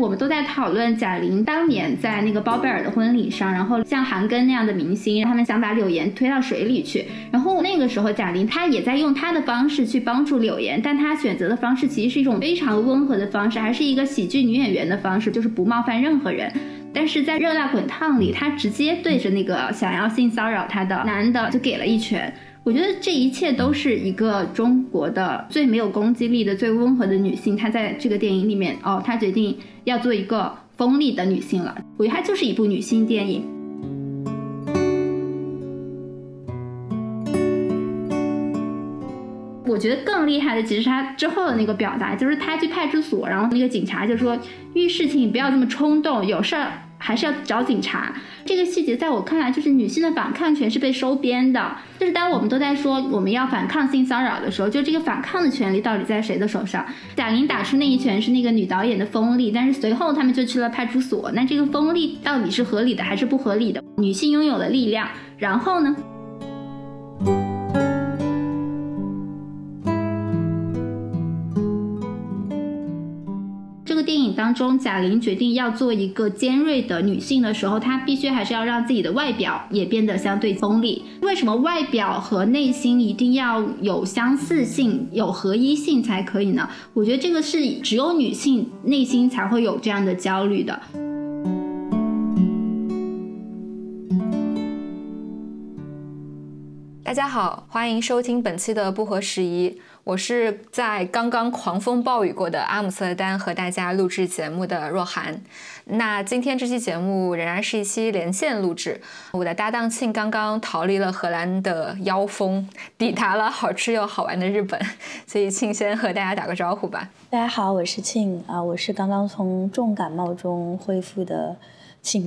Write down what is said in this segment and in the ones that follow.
我们都在讨论贾玲当年在那个包贝尔的婚礼上，然后像韩庚那样的明星，他们想把柳岩推到水里去。然后那个时候，贾玲她也在用她的方式去帮助柳岩，但她选择的方式其实是一种非常温和的方式，还是一个喜剧女演员的方式，就是不冒犯任何人。但是在《热辣滚烫》里，她直接对着那个想要性骚扰她的男的就给了一拳。我觉得这一切都是一个中国的最没有攻击力的、最温和的女性。她在这个电影里面，哦，她决定要做一个锋利的女性了。我觉得它就是一部女性电影。我觉得更厉害的其实是他之后的那个表达，就是他去派出所，然后那个警察就说遇事情不要这么冲动，有事儿。还是要找警察。这个细节在我看来，就是女性的反抗权是被收编的。就是当我们都在说我们要反抗性骚扰的时候，就这个反抗的权利到底在谁的手上？贾玲打出那一拳是那个女导演的锋利，但是随后他们就去了派出所。那这个锋利到底是合理的还是不合理的？女性拥有了力量，然后呢？电影当中，贾玲决定要做一个尖锐的女性的时候，她必须还是要让自己的外表也变得相对锋利。为什么外表和内心一定要有相似性、有合一性才可以呢？我觉得这个是只有女性内心才会有这样的焦虑的。大家好，欢迎收听本期的不合时宜。我是在刚刚狂风暴雨过的阿姆斯特丹和大家录制节目的若涵。那今天这期节目仍然是一期连线录制。我的搭档庆刚刚逃离了荷兰的妖风，抵达了好吃又好玩的日本，所以庆先和大家打个招呼吧。大家好，我是庆啊，我是刚刚从重感冒中恢复的。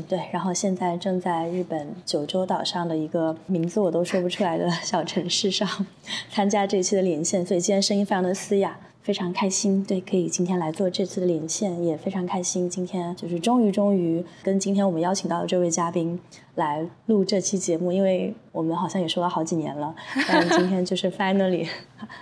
对，然后现在正在日本九州岛上的一个名字我都说不出来的 小城市上 参加这一期的连线，所以今天声音非常的嘶哑，非常开心。对，可以今天来做这次的连线，也非常开心。今天就是终于终于跟今天我们邀请到的这位嘉宾来录这期节目，因为。我们好像也说了好几年了，但今天就是 finally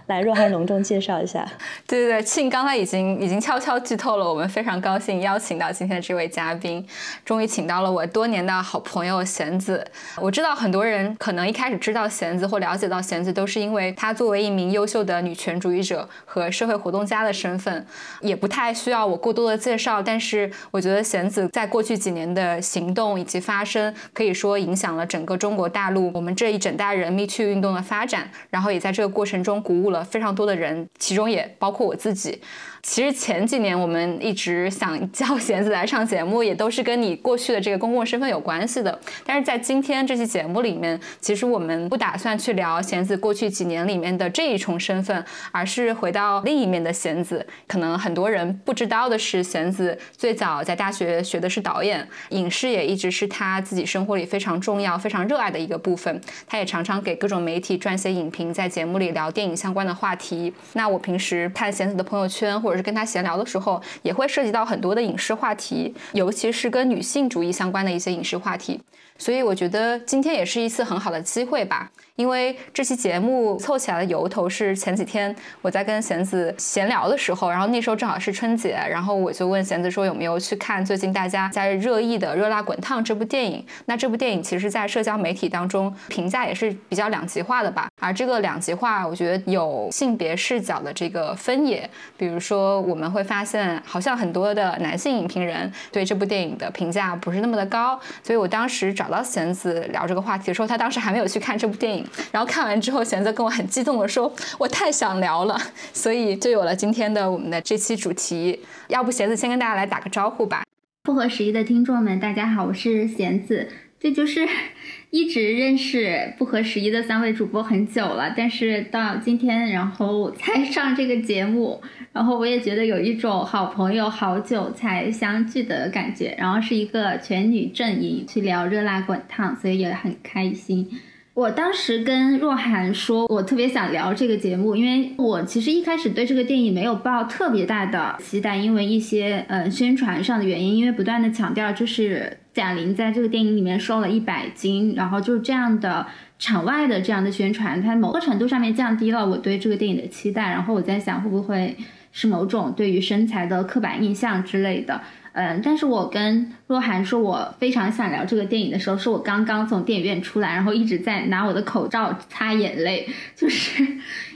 来若涵隆重介绍一下。对对对，庆刚才已经已经悄悄剧透了，我们非常高兴邀请到今天的这位嘉宾，终于请到了我多年的好朋友贤子。我知道很多人可能一开始知道贤子或了解到贤子，都是因为她作为一名优秀的女权主义者和社会活动家的身份，也不太需要我过多的介绍。但是我觉得贤子在过去几年的行动以及发声，可以说影响了整个中国大陆。我们这一整代人 Me Too 运动的发展，然后也在这个过程中鼓舞了非常多的人，其中也包括我自己。其实前几年我们一直想 叫弦子来上节目，也都是跟你过去的这个公共身份有关系的。但是在今天这期节目里面，其实我们不打算去聊弦子过去几年里面的这一重身份，而是回到另一面的弦子。可能很多人不知道的是，弦子最早在大学学的是导演，影视也一直是他自己生活里非常重要、非常热爱的一个部分。他也常常给各种媒体撰写影评，在节目里聊电影相关的话题。那我平时看贤子的朋友圈或者是跟他闲聊的时候，也会涉及到很多的影视话题，尤其是跟女性主义相关的一些影视话题。所以我觉得今天也是一次很好的机会吧。因为这期节目凑起来的由头是前几天我在跟弦子闲聊的时候，然后那时候正好是春节，然后我就问弦子说有没有去看最近大家在热议的《热辣滚烫》这部电影。那这部电影其实，在社交媒体当中评价也是比较两极化的吧。而这个两极化，我觉得有性别视角的这个分野。比如说，我们会发现好像很多的男性影评人对这部电影的评价不是那么的高。所以我当时找到弦子聊这个话题的时候，他当时还没有去看这部电影。然后看完之后，弦子跟我很激动的说：“我太想聊了。”所以就有了今天的我们的这期主题。要不弦子先跟大家来打个招呼吧。不合时宜的听众们，大家好，我是弦子。这就是一直认识不合时宜的三位主播很久了，但是到今天然后才上这个节目，然后我也觉得有一种好朋友好久才相聚的感觉。然后是一个全女阵营去聊热辣滚烫，所以也很开心。我当时跟若涵说，我特别想聊这个节目，因为我其实一开始对这个电影没有抱特别大的期待，因为一些呃宣传上的原因，因为不断的强调就是贾玲在这个电影里面瘦了一百斤，然后就是这样的场外的这样的宣传，它某个程度上面降低了我对这个电影的期待，然后我在想会不会是某种对于身材的刻板印象之类的。嗯，但是我跟若涵说，我非常想聊这个电影的时候，是我刚刚从电影院出来，然后一直在拿我的口罩擦眼泪，就是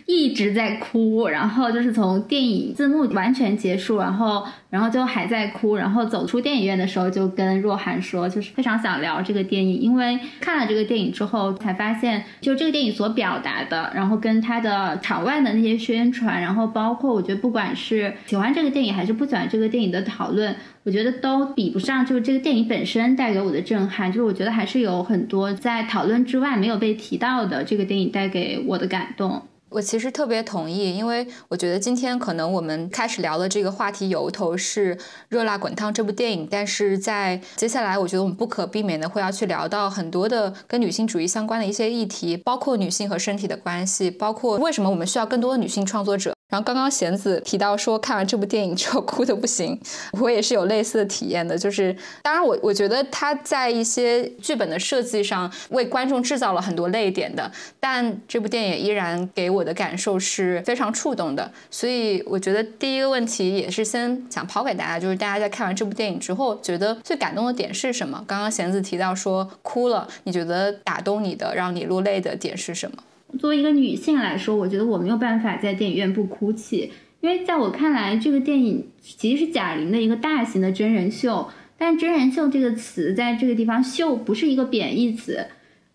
一直在哭，然后就是从电影字幕完全结束，然后然后就还在哭，然后走出电影院的时候就跟若涵说，就是非常想聊这个电影，因为看了这个电影之后才发现，就这个电影所表达的，然后跟它的场外的那些宣传，然后包括我觉得不管是喜欢这个电影还是不喜欢这个电影的讨论。我觉得都比不上，就是这个电影本身带给我的震撼。就是我觉得还是有很多在讨论之外没有被提到的，这个电影带给我的感动。我其实特别同意，因为我觉得今天可能我们开始聊的这个话题由头是《热辣滚烫》这部电影，但是在接下来，我觉得我们不可避免的会要去聊到很多的跟女性主义相关的一些议题，包括女性和身体的关系，包括为什么我们需要更多的女性创作者。然后刚刚贤子提到说看完这部电影之后哭的不行，我也是有类似的体验的。就是当然我我觉得他在一些剧本的设计上为观众制造了很多泪点的，但这部电影依然给我的感受是非常触动的。所以我觉得第一个问题也是先想抛给大家，就是大家在看完这部电影之后，觉得最感动的点是什么？刚刚贤子提到说哭了，你觉得打动你的、让你落泪的点是什么？作为一个女性来说，我觉得我没有办法在电影院不哭泣，因为在我看来，这个电影其实是贾玲的一个大型的真人秀。但真人秀这个词在这个地方“秀”不是一个贬义词，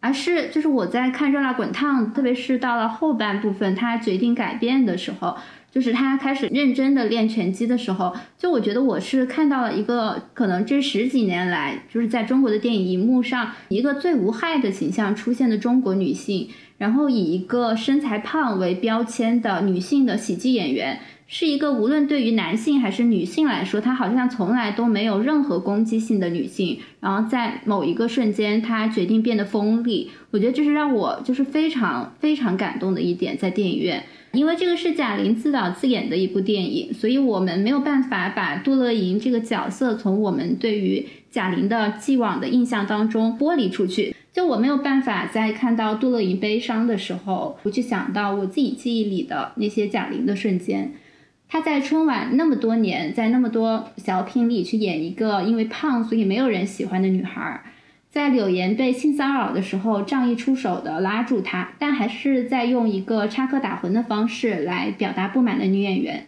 而是就是我在看《热辣滚烫》，特别是到了后半部分，他决定改变的时候，就是他开始认真的练拳击的时候，就我觉得我是看到了一个可能这十几年来就是在中国的电影荧幕上一个最无害的形象出现的中国女性。然后以一个身材胖为标签的女性的喜剧演员，是一个无论对于男性还是女性来说，她好像从来都没有任何攻击性的女性。然后在某一个瞬间，她决定变得锋利。我觉得这是让我就是非常非常感动的一点，在电影院，因为这个是贾玲自导自演的一部电影，所以我们没有办法把杜乐莹这个角色从我们对于贾玲的既往的印象当中剥离出去。就我没有办法在看到杜乐莹悲伤的时候，不去想到我自己记忆里的那些贾玲的瞬间。她在春晚那么多年，在那么多小品里去演一个因为胖所以没有人喜欢的女孩，在柳岩被性骚扰的时候仗义出手的拉住她，但还是在用一个插科打诨的方式来表达不满的女演员。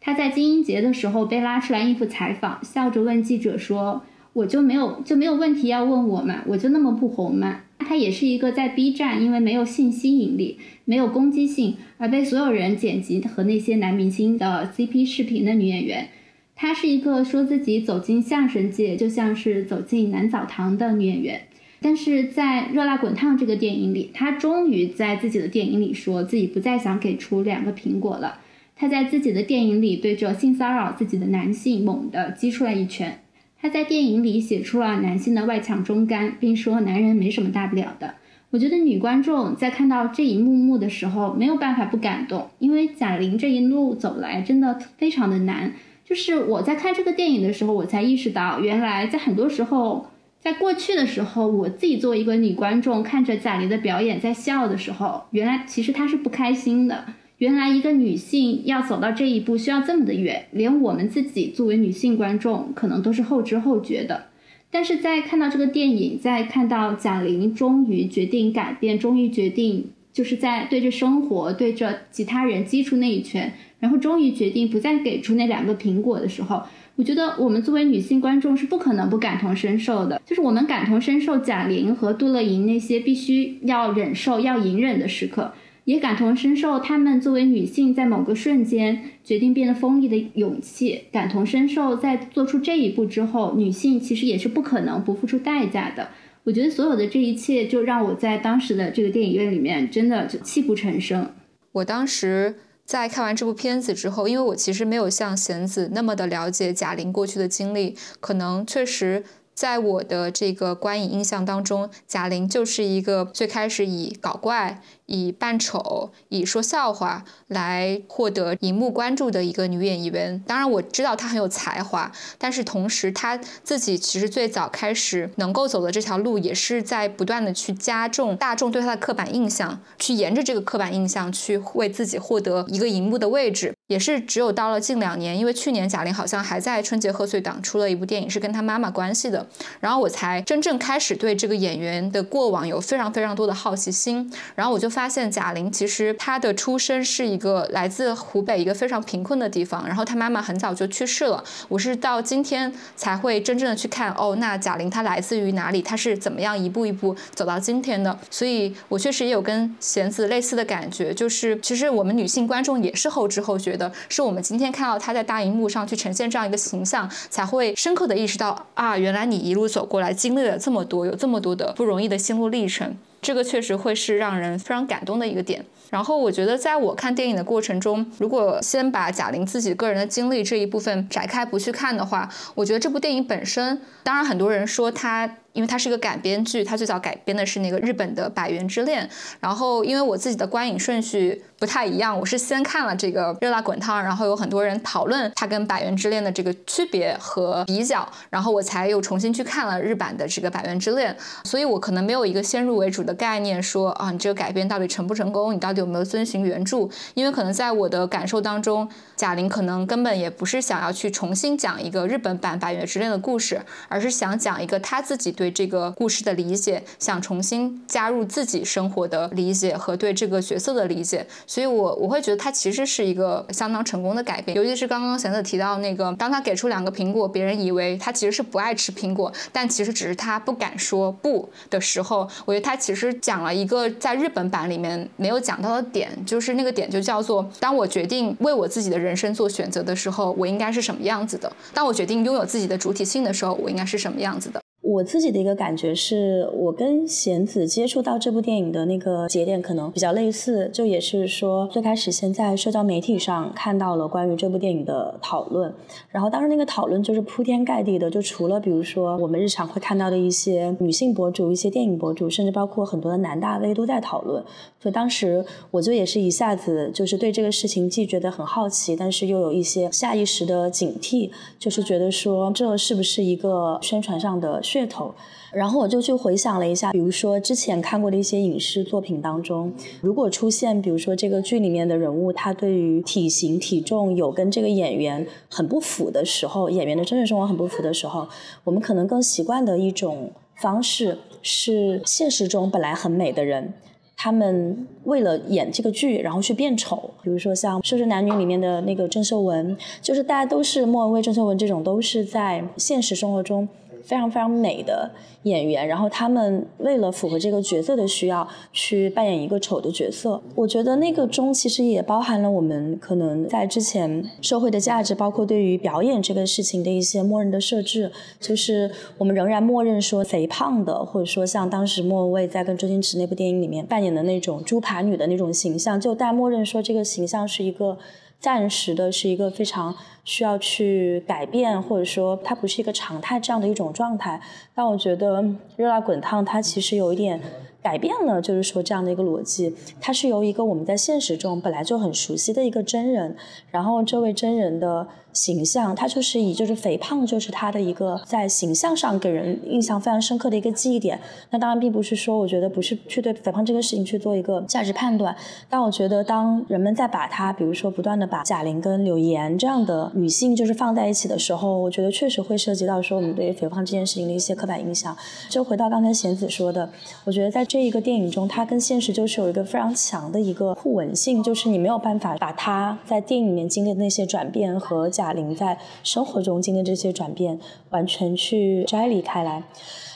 她在金鹰节的时候被拉出来应付采访，笑着问记者说。我就没有就没有问题要问我嘛？我就那么不红嘛？她也是一个在 B 站因为没有性吸引力、没有攻击性而被所有人剪辑和那些男明星的 CP 视频的女演员。她是一个说自己走进相声界就像是走进男澡堂的女演员。但是在《热辣滚烫》这个电影里，她终于在自己的电影里说自己不再想给出两个苹果了。她在自己的电影里对着性骚扰自己的男性猛地击出来一拳。他在电影里写出了男性的外强中干，并说男人没什么大不了的。我觉得女观众在看到这一幕幕的时候，没有办法不感动，因为贾玲这一路走来真的非常的难。就是我在看这个电影的时候，我才意识到，原来在很多时候，在过去的时候，我自己作为一个女观众，看着贾玲的表演在笑的时候，原来其实她是不开心的。原来一个女性要走到这一步需要这么的远，连我们自己作为女性观众可能都是后知后觉的。但是在看到这个电影，在看到贾玲终于决定改变，终于决定就是在对着生活、对着其他人击出那一拳，然后终于决定不再给出那两个苹果的时候，我觉得我们作为女性观众是不可能不感同身受的。就是我们感同身受贾玲和杜乐莹那些必须要忍受、要隐忍的时刻。也感同身受，她们作为女性在某个瞬间决定变得锋利的勇气。感同身受，在做出这一步之后，女性其实也是不可能不付出代价的。我觉得所有的这一切，就让我在当时的这个电影院里面真的就泣不成声。我当时在看完这部片子之后，因为我其实没有像贤子那么的了解贾玲过去的经历，可能确实。在我的这个观影印象当中，贾玲就是一个最开始以搞怪、以扮丑、以说笑话来获得荧幕关注的一个女演员。当然，我知道她很有才华，但是同时她自己其实最早开始能够走的这条路，也是在不断的去加重大众对她的刻板印象，去沿着这个刻板印象去为自己获得一个荧幕的位置。也是只有到了近两年，因为去年贾玲好像还在春节贺岁档出了一部电影，是跟她妈妈关系的，然后我才真正开始对这个演员的过往有非常非常多的好奇心。然后我就发发现贾玲其实她的出身是一个来自湖北一个非常贫困的地方，然后她妈妈很早就去世了。我是到今天才会真正的去看，哦，那贾玲她来自于哪里？她是怎么样一步一步走到今天的？所以我确实也有跟弦子类似的感觉，就是其实我们女性观众也是后知后觉的。是我们今天看到她在大荧幕上去呈现这样一个形象，才会深刻的意识到啊，原来你一路走过来，经历了这么多，有这么多的不容易的心路历程，这个确实会是让人非常感动的一个点。然后我觉得，在我看电影的过程中，如果先把贾玲自己个人的经历这一部分展开不去看的话，我觉得这部电影本身，当然很多人说它。因为它是一个改编剧，它最早改编的是那个日本的《百元之恋》。然后，因为我自己的观影顺序不太一样，我是先看了这个《热辣滚烫》，然后有很多人讨论它跟《百元之恋》的这个区别和比较，然后我才又重新去看了日版的这个《百元之恋》。所以我可能没有一个先入为主的概念，说啊，你这个改编到底成不成功？你到底有没有遵循原著？因为可能在我的感受当中，贾玲可能根本也不是想要去重新讲一个日本版《百元之恋》的故事，而是想讲一个她自己。对这个故事的理解，想重新加入自己生活的理解和对这个角色的理解，所以我我会觉得它其实是一个相当成功的改变。尤其是刚刚贤子提到那个，当他给出两个苹果，别人以为他其实是不爱吃苹果，但其实只是他不敢说不的时候，我觉得他其实讲了一个在日本版里面没有讲到的点，就是那个点就叫做：当我决定为我自己的人生做选择的时候，我应该是什么样子的；当我决定拥有自己的主体性的时候，我应该是什么样子的。我自己的一个感觉是，我跟贤子接触到这部电影的那个节点可能比较类似，就也是说最开始先在社交媒体上看到了关于这部电影的讨论，然后当时那个讨论就是铺天盖地的，就除了比如说我们日常会看到的一些女性博主、一些电影博主，甚至包括很多的男大 V 都在讨论，所以当时我就也是一下子就是对这个事情既觉得很好奇，但是又有一些下意识的警惕，就是觉得说这是不是一个宣传上的。噱头，然后我就去回想了一下，比如说之前看过的一些影视作品当中，如果出现，比如说这个剧里面的人物，他对于体型、体重有跟这个演员很不符的时候，演员的真实生活很不符的时候，我们可能更习惯的一种方式是，现实中本来很美的人，他们为了演这个剧，然后去变丑，比如说像《瘦身男女》里面的那个郑秀文，就是大家都是莫文蔚、郑秀文这种，都是在现实生活中。非常非常美的演员，然后他们为了符合这个角色的需要，去扮演一个丑的角色。我觉得那个中其实也包含了我们可能在之前社会的价值，包括对于表演这个事情的一些默认的设置，就是我们仍然默认说肥胖的，或者说像当时莫文蔚在跟周星驰那部电影里面扮演的那种猪扒女的那种形象，就大家默认说这个形象是一个。暂时的是一个非常需要去改变，或者说它不是一个常态这样的一种状态。但我觉得《热辣滚烫》它其实有一点。改变了，就是说这样的一个逻辑，它是由一个我们在现实中本来就很熟悉的一个真人，然后这位真人的形象，他就是以就是肥胖就是他的一个在形象上给人印象非常深刻的一个记忆点。那当然并不是说我觉得不是去对肥胖这个事情去做一个价值判断，但我觉得当人们在把他比如说不断的把贾玲跟柳岩这样的女性就是放在一起的时候，我觉得确实会涉及到说我们对于肥胖这件事情的一些刻板印象。就回到刚才贤子说的，我觉得在这一个电影中，它跟现实就是有一个非常强的一个互文性，就是你没有办法把它在电影里面经历的那些转变和贾玲在生活中经历这些转变完全去摘离开来。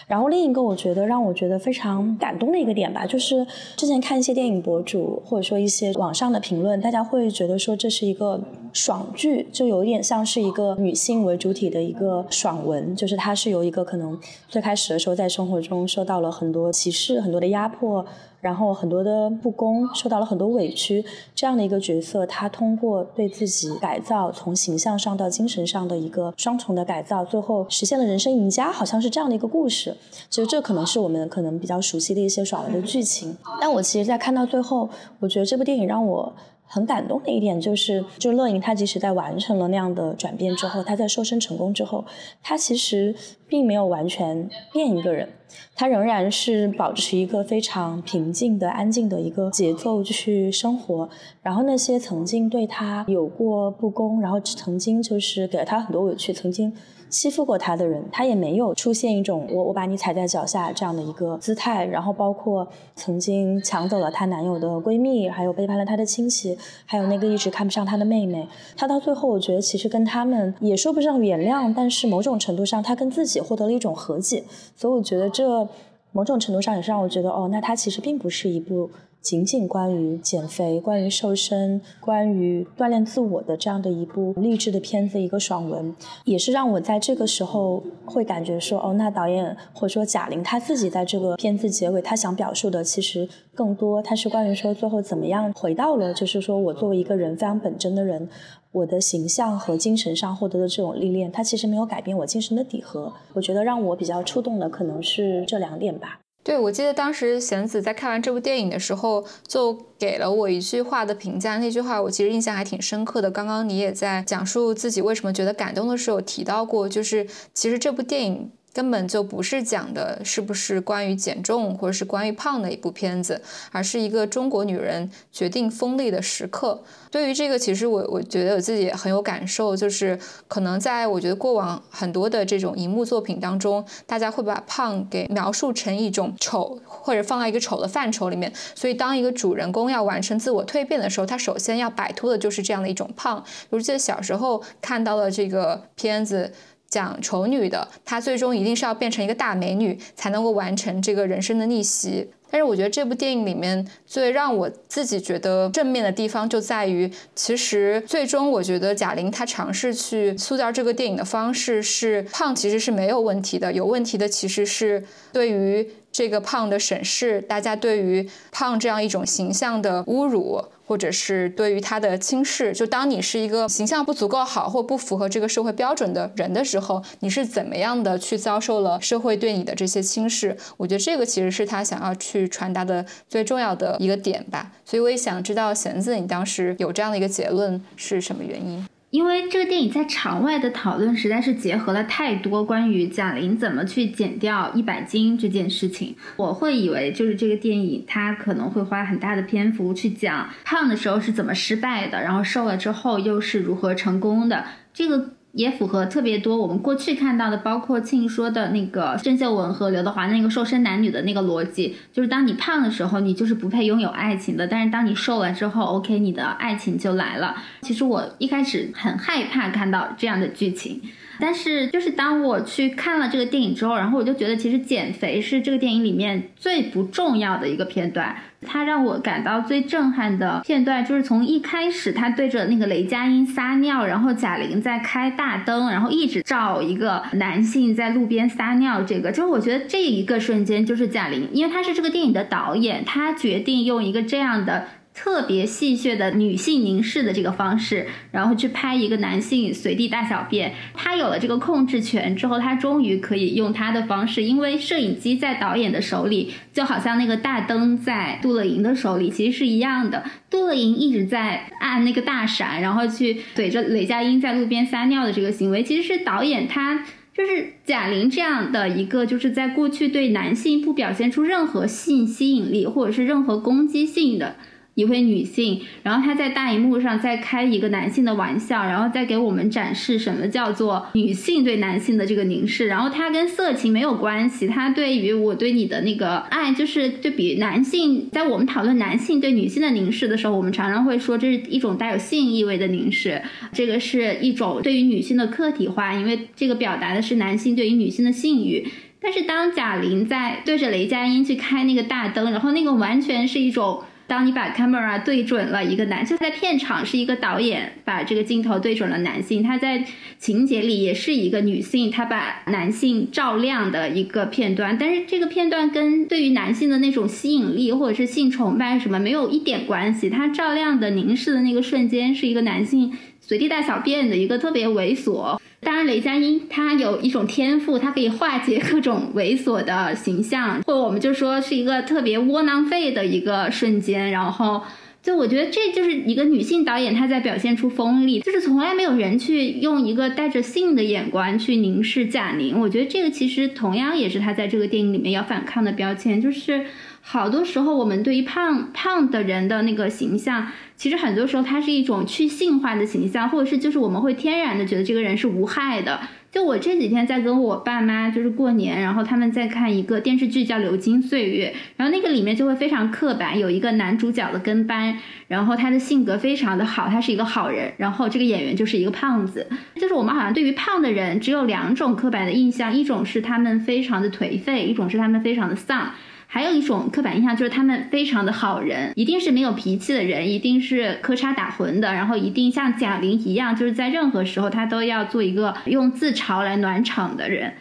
然后另一个我觉得让我觉得非常感动的一个点吧，就是之前看一些电影博主或者说一些网上的评论，大家会觉得说这是一个爽剧，就有一点像是一个女性为主体的一个爽文，就是它是由一个可能最开始的时候在生活中受到了很多歧视、很多的压迫。然后很多的不公，受到了很多委屈，这样的一个角色，他通过对自己改造，从形象上到精神上的一个双重的改造，最后实现了人生赢家，好像是这样的一个故事。其实这可能是我们可能比较熟悉的一些爽文的剧情，但我其实，在看到最后，我觉得这部电影让我。很感动的一点就是，就乐莹她即使在完成了那样的转变之后，她在瘦身成功之后，她其实并没有完全变一个人，她仍然是保持一个非常平静的、安静的一个节奏去生活。然后那些曾经对她有过不公，然后曾经就是给了她很多委屈，曾经。欺负过他的人，他也没有出现一种我我把你踩在脚下这样的一个姿态。然后包括曾经抢走了她男友的闺蜜，还有背叛了她的亲戚，还有那个一直看不上她的妹妹。她到最后，我觉得其实跟他们也说不上原谅，但是某种程度上，她跟自己获得了一种和解。所以我觉得这某种程度上也是让我觉得，哦，那她其实并不是一部。仅仅关于减肥、关于瘦身、关于锻炼自我的这样的一部励志的片子，一个爽文，也是让我在这个时候会感觉说，哦，那导演或者说贾玲她自己在这个片子结尾，她想表述的其实更多，她是关于说最后怎么样回到了，就是说我作为一个人非常本真的人，我的形象和精神上获得的这种历练，它其实没有改变我精神的底核。我觉得让我比较触动的可能是这两点吧。对，我记得当时贤子在看完这部电影的时候，就给了我一句话的评价。那句话我其实印象还挺深刻的。刚刚你也在讲述自己为什么觉得感动的时候提到过，就是其实这部电影。根本就不是讲的是不是关于减重或者是关于胖的一部片子，而是一个中国女人决定锋利的时刻。对于这个，其实我我觉得我自己也很有感受，就是可能在我觉得过往很多的这种荧幕作品当中，大家会把胖给描述成一种丑，或者放在一个丑的范畴里面。所以当一个主人公要完成自我蜕变的时候，他首先要摆脱的就是这样的一种胖。我记得小时候看到了这个片子。讲丑女的，她最终一定是要变成一个大美女，才能够完成这个人生的逆袭。但是我觉得这部电影里面最让我自己觉得正面的地方，就在于其实最终我觉得贾玲她尝试去塑造这个电影的方式是胖其实是没有问题的，有问题的其实是对于这个胖的审视，大家对于胖这样一种形象的侮辱。或者是对于他的轻视，就当你是一个形象不足够好或不符合这个社会标准的人的时候，你是怎么样的去遭受了社会对你的这些轻视？我觉得这个其实是他想要去传达的最重要的一个点吧。所以我也想知道弦子，你当时有这样的一个结论是什么原因？因为这个电影在场外的讨论实在是结合了太多关于贾玲怎么去减掉一百斤这件事情，我会以为就是这个电影它可能会花很大的篇幅去讲胖的时候是怎么失败的，然后瘦了之后又是如何成功的这个。也符合特别多我们过去看到的，包括庆说的那个郑秀文和刘德华那个瘦身男女的那个逻辑，就是当你胖的时候，你就是不配拥有爱情的；但是当你瘦了之后，OK，你的爱情就来了。其实我一开始很害怕看到这样的剧情。但是，就是当我去看了这个电影之后，然后我就觉得，其实减肥是这个电影里面最不重要的一个片段。它让我感到最震撼的片段，就是从一开始他对着那个雷佳音撒尿，然后贾玲在开大灯，然后一直照一个男性在路边撒尿。这个，就是我觉得这一个瞬间，就是贾玲，因为他是这个电影的导演，他决定用一个这样的。特别戏谑的女性凝视的这个方式，然后去拍一个男性随地大小便。他有了这个控制权之后，他终于可以用他的方式，因为摄影机在导演的手里，就好像那个大灯在杜乐莹的手里，其实是一样的。杜乐莹一直在按那个大闪，然后去怼着雷佳音在路边撒尿的这个行为，其实是导演他就是贾玲这样的一个，就是在过去对男性不表现出任何性吸引力或者是任何攻击性的。一位女性，然后她在大荧幕上在开一个男性的玩笑，然后再给我们展示什么叫做女性对男性的这个凝视。然后它跟色情没有关系，它对于我对你的那个爱，就是对比男性，在我们讨论男性对女性的凝视的时候，我们常常会说这是一种带有性意味的凝视，这个是一种对于女性的客体化，因为这个表达的是男性对于女性的性欲。但是当贾玲在对着雷佳音去开那个大灯，然后那个完全是一种。当你把 camera 对准了一个男，就在片场是一个导演把这个镜头对准了男性，他在情节里也是一个女性，他把男性照亮的一个片段。但是这个片段跟对于男性的那种吸引力或者是性崇拜什么没有一点关系。他照亮的凝视的那个瞬间是一个男性随地大小便的一个特别猥琐。当然，雷佳音他有一种天赋，他可以化解各种猥琐的形象，或者我们就说是一个特别窝囊废的一个瞬间。然后，就我觉得这就是一个女性导演她在表现出锋利，就是从来没有人去用一个带着性的眼光去凝视贾玲。我觉得这个其实同样也是她在这个电影里面要反抗的标签，就是。好多时候，我们对于胖胖的人的那个形象，其实很多时候它是一种去性化的形象，或者是就是我们会天然的觉得这个人是无害的。就我这几天在跟我爸妈就是过年，然后他们在看一个电视剧叫《流金岁月》，然后那个里面就会非常刻板，有一个男主角的跟班，然后他的性格非常的好，他是一个好人，然后这个演员就是一个胖子，就是我们好像对于胖的人只有两种刻板的印象，一种是他们非常的颓废，一种是他们非常的丧。还有一种刻板印象就是他们非常的好人，一定是没有脾气的人，一定是磕叉打魂的，然后一定像贾玲一样，就是在任何时候她都要做一个用自嘲来暖场的人。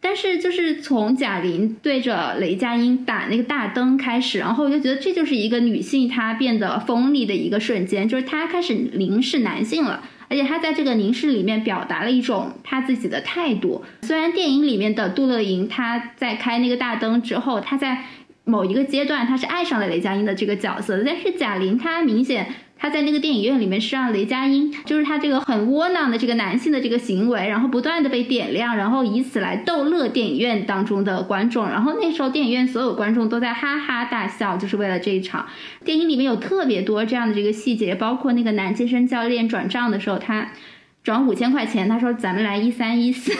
但是就是从贾玲对着雷佳音打那个大灯开始，然后我就觉得这就是一个女性她变得锋利的一个瞬间，就是她开始凝视男性了。而且他在这个凝视里面表达了一种他自己的态度。虽然电影里面的杜乐莹他在开那个大灯之后，他在某一个阶段他是爱上了雷佳音的这个角色，但是贾玲她明显。他在那个电影院里面是让雷佳音，就是他这个很窝囊的这个男性的这个行为，然后不断的被点亮，然后以此来逗乐电影院当中的观众。然后那时候电影院所有观众都在哈哈大笑，就是为了这一场电影里面有特别多这样的这个细节，包括那个男健身教练转账的时候，他。转五千块钱，他说咱们来一三一四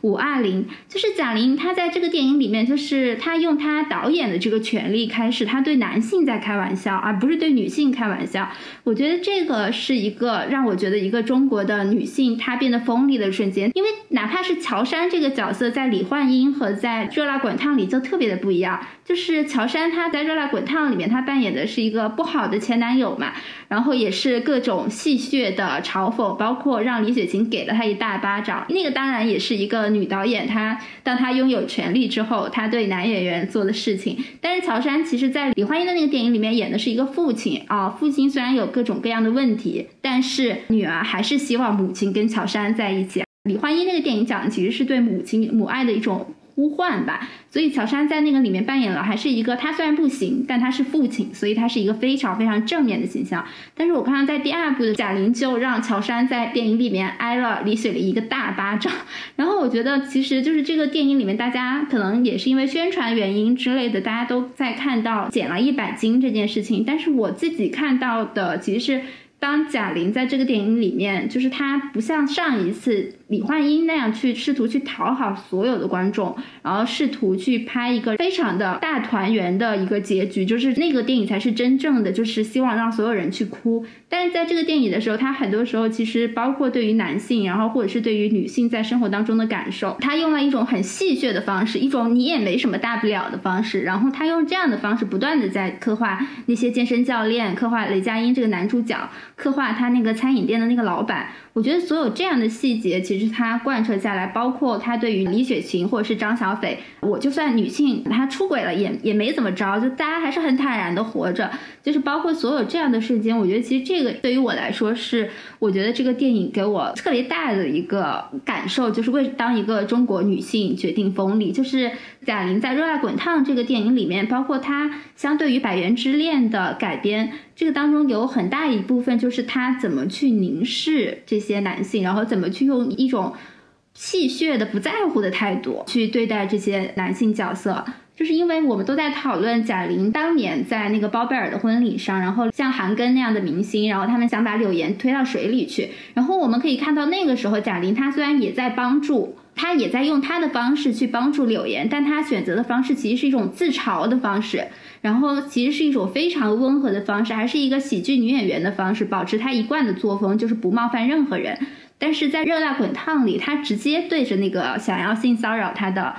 五二零，就是贾玲，她在这个电影里面，就是她用她导演的这个权利开始，她对男性在开玩笑，而不是对女性开玩笑。我觉得这个是一个让我觉得一个中国的女性她变得锋利的瞬间，因为哪怕是乔杉这个角色，在李焕英和在热辣滚烫里就特别的不一样。就是乔杉他在热辣滚烫里面，他扮演的是一个不好的前男友嘛，然后也是各种戏谑的嘲讽，包括让李雪琴给了他一大巴掌。那个当然也是一个女导演，她当她拥有权利之后，她对男演员做的事情。但是乔杉其实在李焕英的那个电影里面演的是一个父亲啊，父亲虽然有各种各样的问题，但是女儿还是希望母亲跟乔杉在一起。李焕英那个电影讲的其实是对母亲母爱的一种。呼唤吧，所以乔杉在那个里面扮演了，还是一个他虽然不行，但他是父亲，所以他是一个非常非常正面的形象。但是我看到在第二部的贾玲就让乔杉在电影里面挨了李雪的一个大巴掌，然后我觉得其实就是这个电影里面大家可能也是因为宣传原因之类的，大家都在看到减了一百斤这件事情，但是我自己看到的其实是。当贾玲在这个电影里面，就是她不像上一次李焕英那样去试图去讨好所有的观众，然后试图去拍一个非常的大团圆的一个结局，就是那个电影才是真正的，就是希望让所有人去哭。但是在这个电影的时候，他很多时候其实包括对于男性，然后或者是对于女性在生活当中的感受，他用了一种很戏谑的方式，一种你也没什么大不了的方式，然后他用这样的方式不断的在刻画那些健身教练，刻画雷佳音这个男主角。刻画他那个餐饮店的那个老板，我觉得所有这样的细节，其实他贯彻下来，包括他对于李雪琴或者是张小斐，我就算女性她出轨了也也没怎么着，就大家还是很坦然的活着，就是包括所有这样的瞬间，我觉得其实这个对于我来说是，我觉得这个电影给我特别大的一个感受，就是为当一个中国女性决定锋利，就是贾玲在《热辣滚烫》这个电影里面，包括她相对于《百元之恋》的改编。这个当中有很大一部分就是她怎么去凝视这些男性，然后怎么去用一种戏谑的不在乎的态度去对待这些男性角色，就是因为我们都在讨论贾玲当年在那个包贝尔的婚礼上，然后像韩庚那样的明星，然后他们想把柳岩推到水里去，然后我们可以看到那个时候贾玲她虽然也在帮助。她也在用她的方式去帮助柳岩，但她选择的方式其实是一种自嘲的方式，然后其实是一种非常温和的方式，还是一个喜剧女演员的方式，保持她一贯的作风，就是不冒犯任何人。但是在《热辣滚烫》里，她直接对着那个想要性骚扰她的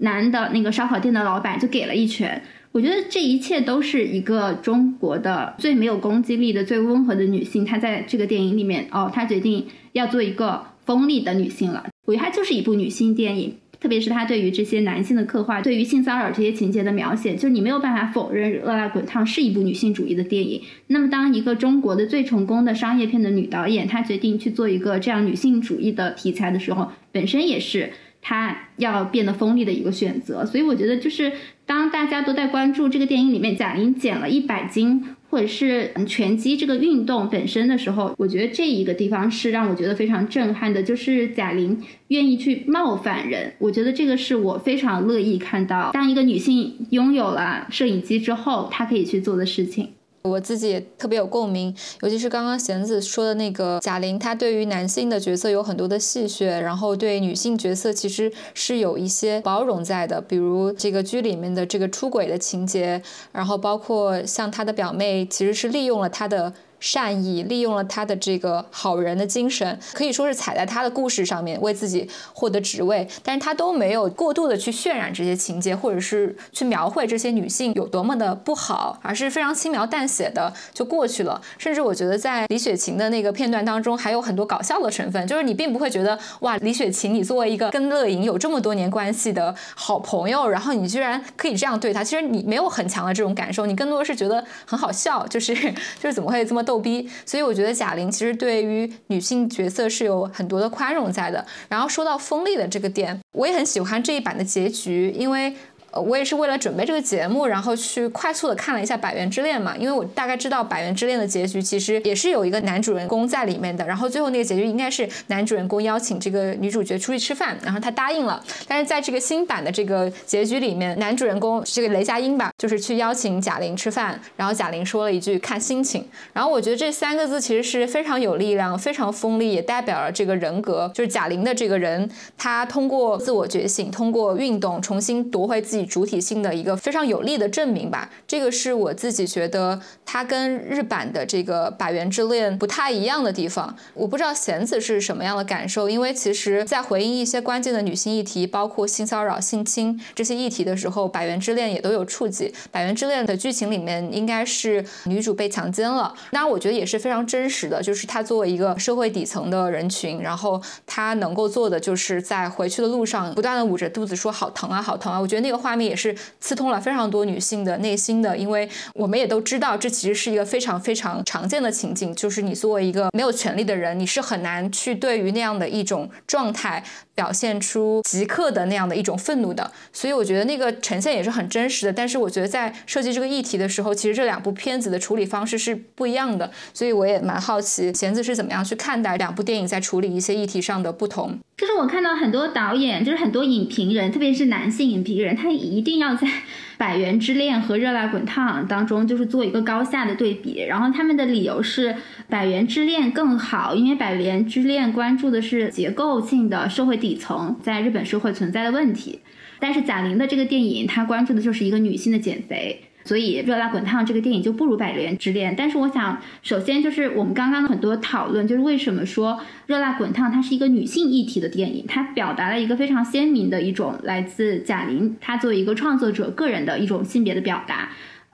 男的那个烧烤店的老板就给了一拳。我觉得这一切都是一个中国的最没有攻击力的、最温和的女性，她在这个电影里面，哦，她决定要做一个锋利的女性了。我觉得它就是一部女性电影。特别是她对于这些男性的刻画，对于性骚扰这些情节的描写，就你没有办法否认《热辣滚烫》是一部女性主义的电影。那么，当一个中国的最成功的商业片的女导演，她决定去做一个这样女性主义的题材的时候，本身也是她要变得锋利的一个选择。所以，我觉得就是当大家都在关注这个电影里面贾玲减了一百斤。或者是拳击这个运动本身的时候，我觉得这一个地方是让我觉得非常震撼的，就是贾玲愿意去冒犯人。我觉得这个是我非常乐意看到，当一个女性拥有了摄影机之后，她可以去做的事情。我自己也特别有共鸣，尤其是刚刚贤子说的那个贾玲，她对于男性的角色有很多的戏谑，然后对女性角色其实是有一些包容在的，比如这个剧里面的这个出轨的情节，然后包括像她的表妹其实是利用了她的。善意利用了他的这个好人的精神，可以说是踩在他的故事上面为自己获得职位，但是他都没有过度的去渲染这些情节，或者是去描绘这些女性有多么的不好，而是非常轻描淡写的就过去了。甚至我觉得在李雪琴的那个片段当中，还有很多搞笑的成分，就是你并不会觉得哇，李雪琴你作为一个跟乐莹有这么多年关系的好朋友，然后你居然可以这样对她，其实你没有很强的这种感受，你更多是觉得很好笑，就是 就是怎么会这么。逗逼，所以我觉得贾玲其实对于女性角色是有很多的宽容在的。然后说到锋利的这个点，我也很喜欢这一版的结局，因为。呃，我也是为了准备这个节目，然后去快速的看了一下《百元之恋》嘛，因为我大概知道《百元之恋》的结局其实也是有一个男主人公在里面的，然后最后那个结局应该是男主人公邀请这个女主角出去吃饭，然后他答应了，但是在这个新版的这个结局里面，男主人公这个雷佳音吧，就是去邀请贾玲吃饭，然后贾玲说了一句看心情，然后我觉得这三个字其实是非常有力量、非常锋利，也代表了这个人格，就是贾玲的这个人，他通过自我觉醒，通过运动重新夺回自己。主体性的一个非常有力的证明吧，这个是我自己觉得它跟日版的这个《百元之恋》不太一样的地方。我不知道贤子是什么样的感受，因为其实，在回应一些关键的女性议题，包括性骚扰、性侵这些议题的时候，《百元之恋》也都有触及。《百元之恋》的剧情里面，应该是女主被强奸了，当然我觉得也是非常真实的，就是她作为一个社会底层的人群，然后她能够做的就是在回去的路上不断的捂着肚子说好疼啊，好疼啊。我觉得那个画。画面也是刺痛了非常多女性的内心的，因为我们也都知道，这其实是一个非常非常常见的情景，就是你作为一个没有权利的人，你是很难去对于那样的一种状态表现出即刻的那样的一种愤怒的。所以我觉得那个呈现也是很真实的。但是我觉得在设计这个议题的时候，其实这两部片子的处理方式是不一样的。所以我也蛮好奇贤子是怎么样去看待两部电影在处理一些议题上的不同。就是我看到很多导演，就是很多影评人，特别是男性影评人，他一定要在 《百元之恋》和《热辣滚烫》当中，就是做一个高下的对比。然后他们的理由是，《百元之恋》更好，因为《百元之恋》关注的是结构性的社会底层在日本社会存在的问题，但是贾玲的这个电影，它关注的就是一个女性的减肥。所以《热辣滚烫》这个电影就不如《百年之恋》，但是我想，首先就是我们刚刚很多讨论，就是为什么说《热辣滚烫》它是一个女性议题的电影，它表达了一个非常鲜明的一种来自贾玲她作为一个创作者个人的一种性别的表达。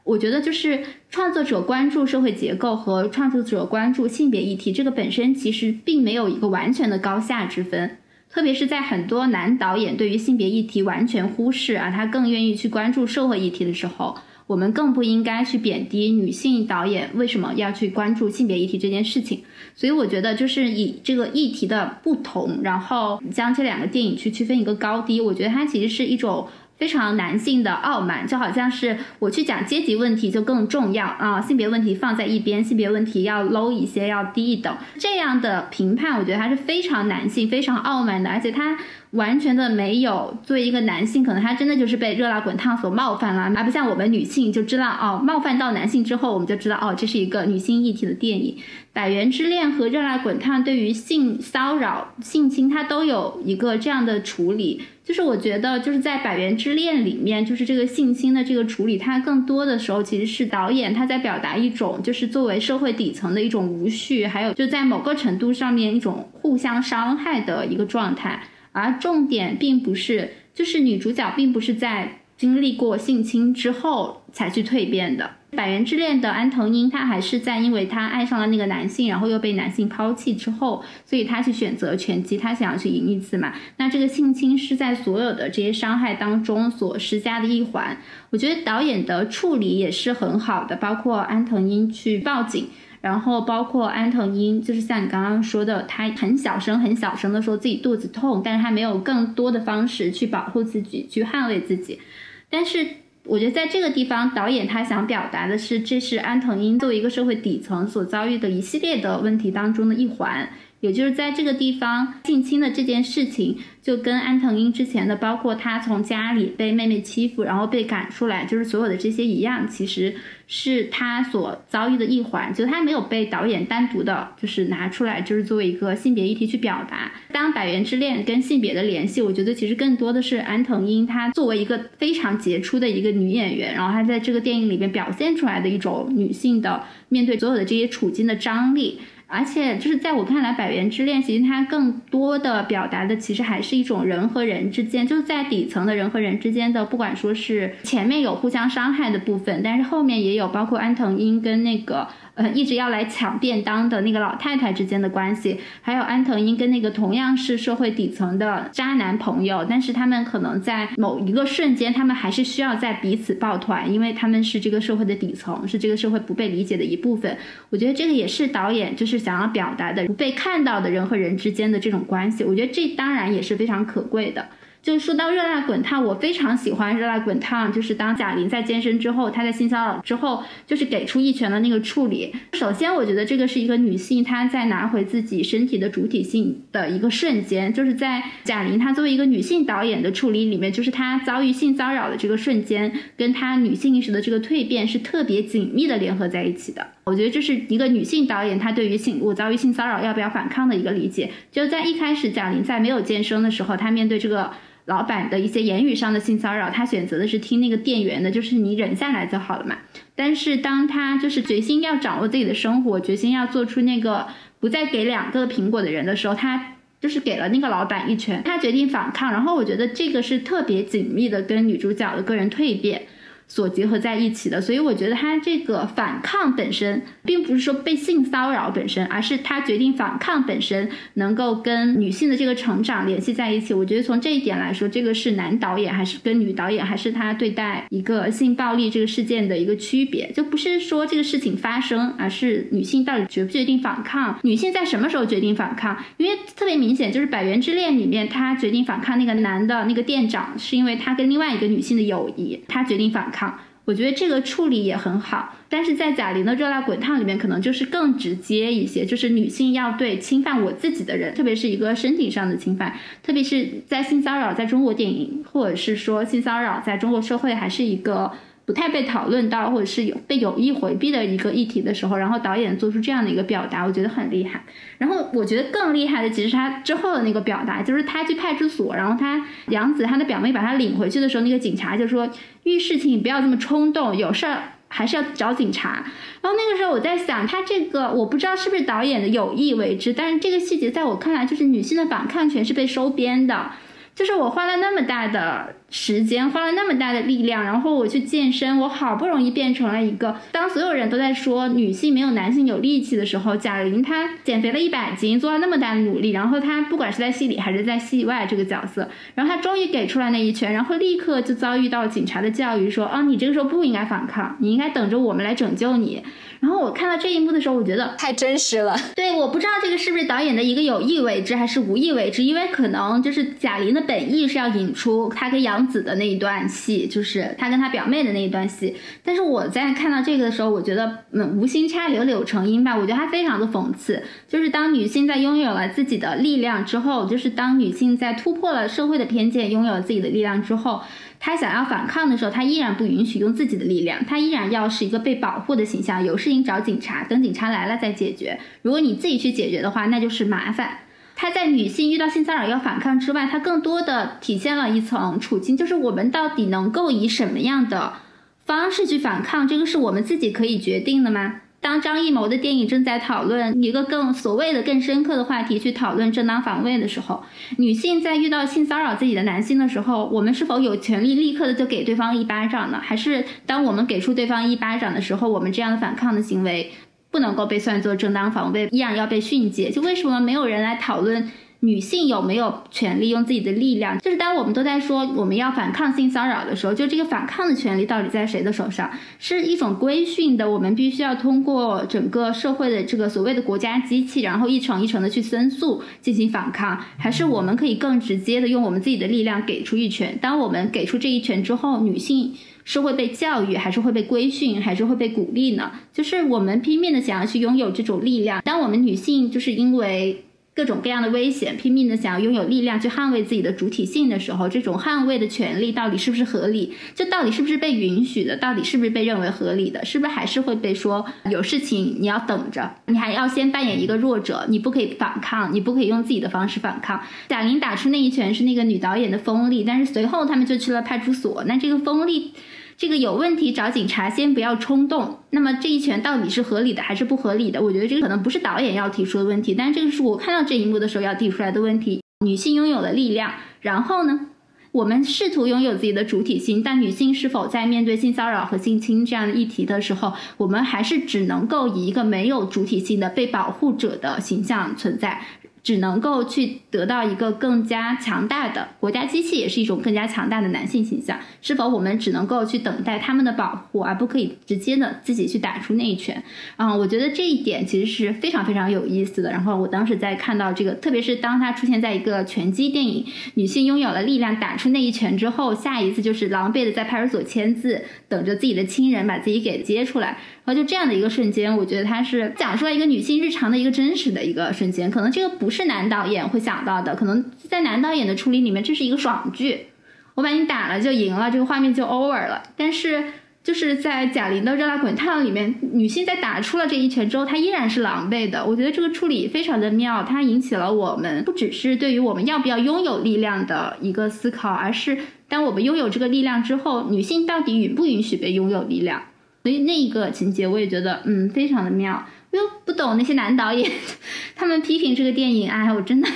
我觉得就是创作者关注社会结构和创作者关注性别议题，这个本身其实并没有一个完全的高下之分，特别是在很多男导演对于性别议题完全忽视啊，他更愿意去关注社会议题的时候。我们更不应该去贬低女性导演为什么要去关注性别议题这件事情。所以我觉得就是以这个议题的不同，然后将这两个电影去区分一个高低。我觉得它其实是一种非常男性的傲慢，就好像是我去讲阶级问题就更重要啊，性别问题放在一边，性别问题要 low 一些，要低一等。这样的评判，我觉得它是非常男性、非常傲慢的，而且它。完全的没有，作为一个男性，可能他真的就是被热辣滚烫所冒犯了，而不像我们女性就知道哦，冒犯到男性之后，我们就知道哦，这是一个女性议题的电影。《百元之恋》和《热辣滚烫》对于性骚扰、性侵，它都有一个这样的处理。就是我觉得，就是在《百元之恋》里面，就是这个性侵的这个处理，它更多的时候其实是导演他在表达一种，就是作为社会底层的一种无序，还有就在某个程度上面一种互相伤害的一个状态。而重点并不是，就是女主角并不是在经历过性侵之后才去蜕变的。《百元之恋》的安藤英，她还是在因为她爱上了那个男性，然后又被男性抛弃之后，所以她去选择拳击，她想要去赢一次嘛。那这个性侵是在所有的这些伤害当中所施加的一环。我觉得导演的处理也是很好的，包括安藤英去报警。然后包括安藤英，就是像你刚刚说的，他很小声、很小声的说自己肚子痛，但是他没有更多的方式去保护自己、去捍卫自己。但是我觉得在这个地方，导演他想表达的是，这是安藤英作为一个社会底层所遭遇的一系列的问题当中的一环。也就是在这个地方性侵的这件事情，就跟安藤英之前的，包括他从家里被妹妹欺负，然后被赶出来，就是所有的这些一样，其实是他所遭遇的一环。就他没有被导演单独的，就是拿出来，就是作为一个性别议题去表达。当《百元之恋》跟性别的联系，我觉得其实更多的是安藤英她作为一个非常杰出的一个女演员，然后她在这个电影里面表现出来的一种女性的面对所有的这些处境的张力。而且就是在我看来，《百元之恋》其实它更多的表达的，其实还是一种人和人之间，就是在底层的人和人之间的，不管说是前面有互相伤害的部分，但是后面也有包括安藤英跟那个。呃，一直要来抢便当的那个老太太之间的关系，还有安藤英跟那个同样是社会底层的渣男朋友，但是他们可能在某一个瞬间，他们还是需要在彼此抱团，因为他们是这个社会的底层，是这个社会不被理解的一部分。我觉得这个也是导演就是想要表达的不被看到的人和人之间的这种关系。我觉得这当然也是非常可贵的。就说到热辣滚烫，我非常喜欢热辣滚烫。就是当贾玲在健身之后，她在性骚扰之后，就是给出一拳的那个处理。首先，我觉得这个是一个女性她在拿回自己身体的主体性的一个瞬间，就是在贾玲她作为一个女性导演的处理里面，就是她遭遇性骚扰的这个瞬间，跟她女性意识的这个蜕变是特别紧密的联合在一起的。我觉得这是一个女性导演她对于性我遭遇性骚扰要不要反抗的一个理解。就在一开始，贾玲在没有健身的时候，她面对这个。老板的一些言语上的性骚扰，他选择的是听那个店员的，就是你忍下来就好了嘛。但是当他就是决心要掌握自己的生活，决心要做出那个不再给两个苹果的人的时候，他就是给了那个老板一拳，他决定反抗。然后我觉得这个是特别紧密的跟女主角的个人蜕变。所结合在一起的，所以我觉得他这个反抗本身，并不是说被性骚扰本身，而是他决定反抗本身能够跟女性的这个成长联系在一起。我觉得从这一点来说，这个是男导演还是跟女导演，还是他对待一个性暴力这个事件的一个区别，就不是说这个事情发生，而是女性到底决不决定反抗，女性在什么时候决定反抗？因为特别明显，就是《百元之恋》里面，他决定反抗那个男的那个店长，是因为他跟另外一个女性的友谊，他决定反抗。抗，我觉得这个处理也很好，但是在贾玲的热辣滚烫里面，可能就是更直接一些，就是女性要对侵犯我自己的人，特别是一个身体上的侵犯，特别是在性骚扰，在中国电影或者是说性骚扰在中国社会还是一个。不太被讨论到，或者是有被有意回避的一个议题的时候，然后导演做出这样的一个表达，我觉得很厉害。然后我觉得更厉害的，其实他之后的那个表达，就是他去派出所，然后他杨子他的表妹把他领回去的时候，那个警察就说遇事情不要这么冲动，有事儿还是要找警察。然后那个时候我在想，他这个我不知道是不是导演的有意为之，但是这个细节在我看来，就是女性的反抗权是被收编的。就是我花了那么大的时间，花了那么大的力量，然后我去健身，我好不容易变成了一个。当所有人都在说女性没有男性有力气的时候，贾玲她减肥了一百斤，做了那么大的努力，然后她不管是在戏里还是在戏外这个角色，然后她终于给出来那一拳，然后立刻就遭遇到警察的教育，说啊，你这个时候不应该反抗，你应该等着我们来拯救你。然后我看到这一幕的时候，我觉得太真实了。对，我不知道这个是不是导演的一个有意为之，还是无意为之，因为可能就是贾玲的本意是要引出她跟杨紫的那一段戏，就是他跟他表妹的那一段戏。但是我在看到这个的时候，我觉得嗯，无心插柳柳成荫吧。我觉得它非常的讽刺，就是当女性在拥有了自己的力量之后，就是当女性在突破了社会的偏见，拥有了自己的力量之后。他想要反抗的时候，他依然不允许用自己的力量，他依然要是一个被保护的形象，有事情找警察，等警察来了再解决。如果你自己去解决的话，那就是麻烦。他在女性遇到性骚扰要反抗之外，他更多的体现了一层处境，就是我们到底能够以什么样的方式去反抗，这个是我们自己可以决定的吗？当张艺谋的电影正在讨论一个更所谓的更深刻的话题，去讨论正当防卫的时候，女性在遇到性骚扰自己的男性的时候，我们是否有权利立刻的就给对方一巴掌呢？还是当我们给出对方一巴掌的时候，我们这样的反抗的行为不能够被算作正当防卫，依然要被训诫？就为什么没有人来讨论？女性有没有权利用自己的力量？就是当我们都在说我们要反抗性骚扰的时候，就这个反抗的权利到底在谁的手上？是一种规训的，我们必须要通过整个社会的这个所谓的国家机器，然后一层一层的去申诉进行反抗，还是我们可以更直接的用我们自己的力量给出一拳？当我们给出这一拳之后，女性是会被教育，还是会被规训，还是会被鼓励呢？就是我们拼命的想要去拥有这种力量，当我们女性就是因为。各种各样的危险，拼命的想要拥有力量去捍卫自己的主体性的时候，这种捍卫的权利到底是不是合理？这到底是不是被允许的？到底是不是被认为合理的？是不是还是会被说有事情你要等着，你还要先扮演一个弱者，你不可以反抗，你不可以用自己的方式反抗。贾玲打出那一拳是那个女导演的锋利，但是随后他们就去了派出所，那这个锋利。这个有问题找警察，先不要冲动。那么这一拳到底是合理的还是不合理的？我觉得这个可能不是导演要提出的问题，但这个是我看到这一幕的时候要提出来的问题。女性拥有了力量，然后呢，我们试图拥有自己的主体性，但女性是否在面对性骚扰和性侵这样的议题的时候，我们还是只能够以一个没有主体性的被保护者的形象存在？只能够去得到一个更加强大的国家机器，也是一种更加强大的男性形象。是否我们只能够去等待他们的保护，而不可以直接的自己去打出那一拳？嗯，我觉得这一点其实是非常非常有意思的。然后我当时在看到这个，特别是当他出现在一个拳击电影，女性拥有了力量打出那一拳之后，下一次就是狼狈的在派出所签字，等着自己的亲人把自己给接出来。然后就这样的一个瞬间，我觉得它是讲出来一个女性日常的一个真实的一个瞬间。可能这个不是男导演会想到的，可能在男导演的处理里面，这是一个爽剧，我把你打了就赢了，这个画面就 over 了。但是就是在贾玲的《热辣滚烫》里面，女性在打出了这一拳之后，她依然是狼狈的。我觉得这个处理非常的妙，它引起了我们不只是对于我们要不要拥有力量的一个思考，而是当我们拥有这个力量之后，女性到底允不允许被拥有力量？所以那一个情节我也觉得，嗯，非常的妙。我又不懂那些男导演，他们批评这个电影，哎，我真的，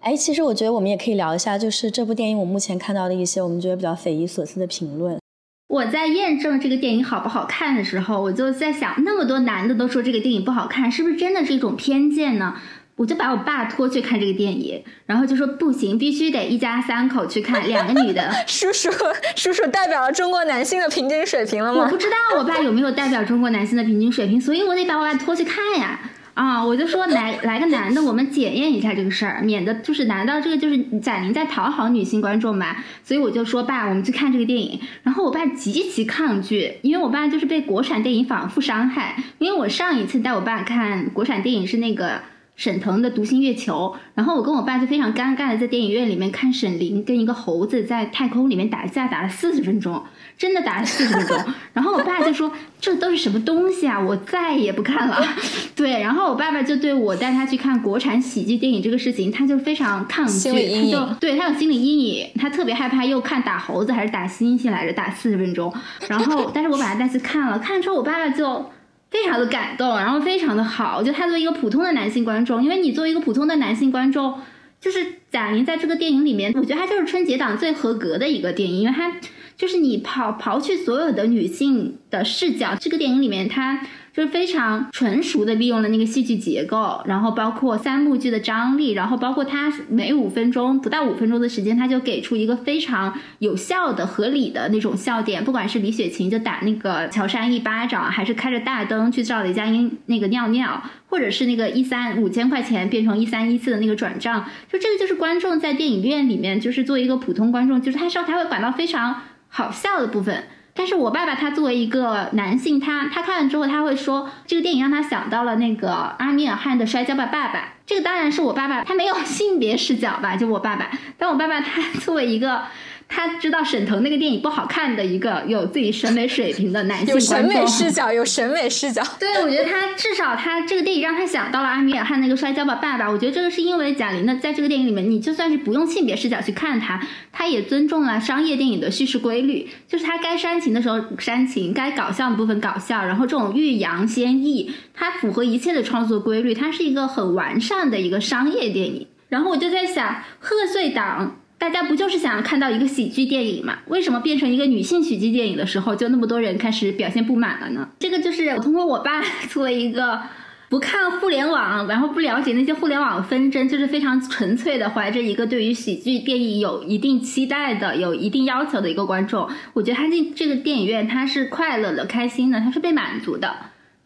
哎，其实我觉得我们也可以聊一下，就是这部电影我目前看到的一些我们觉得比较匪夷所思的评论。我在验证这个电影好不好看的时候，我就在想，那么多男的都说这个电影不好看，是不是真的是一种偏见呢？我就把我爸拖去看这个电影，然后就说不行，必须得一家三口去看，两个女的。叔叔，叔叔代表了中国男性的平均水平了吗？我不知道我爸有没有代表中国男性的平均水平，所以我得把我爸拖去看呀。啊，我就说来来个男的，我们检验一下这个事儿，免得就是难道这个就是贾玲在讨好女性观众嘛？所以我就说爸，我们去看这个电影。然后我爸极其抗拒，因为我爸就是被国产电影反复伤害。因为我上一次带我爸看国产电影是那个。沈腾的《独行月球》，然后我跟我爸就非常尴尬的在电影院里面看沈凌跟一个猴子在太空里面打架，打了四十分钟，真的打了四十分钟。然后我爸就说：“这都是什么东西啊？我再也不看了。”对，然后我爸爸就对我带他去看国产喜剧电影这个事情，他就非常抗拒，他就对他有心理阴影，他特别害怕又看打猴子还是打猩猩来着，打四十分钟。然后，但是我把他带去看了，看了之后我爸爸就。非常的感动，然后非常的好。就他作为一个普通的男性观众，因为你作为一个普通的男性观众，就是贾玲在这个电影里面，我觉得他就是春节档最合格的一个电影，因为他就是你刨刨去所有的女性的视角，这个电影里面他。就是非常纯熟的利用了那个戏剧结构，然后包括三幕剧的张力，然后包括他每五分钟不到五分钟的时间，他就给出一个非常有效的、合理的那种笑点。不管是李雪琴就打那个乔杉一巴掌，还是开着大灯去照李佳音那个尿尿，或者是那个一三五千块钱变成一三一四的那个转账，就这个就是观众在电影院里面，就是作为一个普通观众，就是他说他会感到非常好笑的部分。但是我爸爸他作为一个男性，他他看了之后他会说，这个电影让他想到了那个阿米尔汗的《摔跤吧，爸爸》。这个当然是我爸爸，他没有性别视角吧？就我爸爸，但我爸爸他作为一个他知道沈腾那个电影不好看的一个有自己审美水平的男性有审。美视角，有审美视角。对，我觉得他至少他这个电影让他想到了阿米尔汗那个摔跤吧爸爸。我觉得这个是因为贾玲的在这个电影里面，你就算是不用性别视角去看他，他也尊重了商业电影的叙事规律，就是他该煽情的时候煽情，该搞笑的部分搞笑，然后这种欲扬先抑，它符合一切的创作规律，它是一个很完善的一个商业电影。然后我就在想，贺岁档。大家不就是想看到一个喜剧电影嘛？为什么变成一个女性喜剧电影的时候，就那么多人开始表现不满了呢？这个就是我通过我爸作为一个不看互联网，然后不了解那些互联网纷争，就是非常纯粹的怀着一个对于喜剧电影有一定期待的、有一定要求的一个观众，我觉得他进这个电影院他是快乐的、开心的，他是被满足的。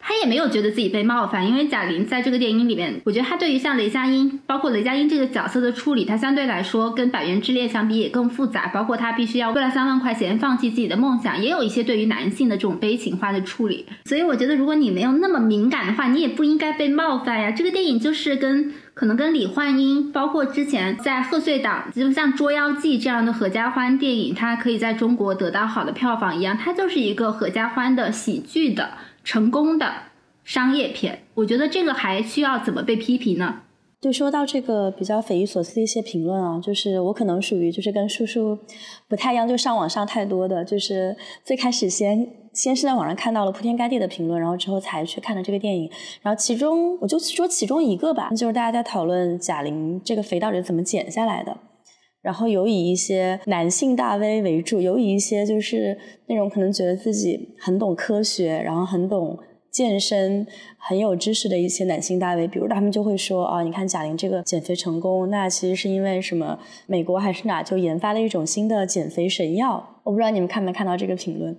他也没有觉得自己被冒犯，因为贾玲在这个电影里面，我觉得他对于像雷佳音，包括雷佳音这个角色的处理，他相对来说跟《百元之恋》相比也更复杂，包括他必须要为了三万块钱放弃自己的梦想，也有一些对于男性的这种悲情化的处理。所以我觉得，如果你没有那么敏感的话，你也不应该被冒犯呀。这个电影就是跟可能跟李焕英，包括之前在贺岁档，就像《捉妖记》这样的合家欢电影，它可以在中国得到好的票房一样，它就是一个合家欢的喜剧的。成功的商业片，我觉得这个还需要怎么被批评呢？对，说到这个比较匪夷所思的一些评论啊，就是我可能属于就是跟叔叔不太一样，就上网上太多的，就是最开始先先是在网上看到了铺天盖地的评论，然后之后才去看的这个电影。然后其中我就说其中一个吧，就是大家在讨论贾玲这个肥到底怎么减下来的，然后有以一些男性大 V 为主，有以一些就是那种可能觉得自己很懂科学，然后很懂。健身很有知识的一些男性大 V，比如他们就会说啊，你看贾玲这个减肥成功，那其实是因为什么？美国还是哪就研发了一种新的减肥神药？我不知道你们看没看到这个评论，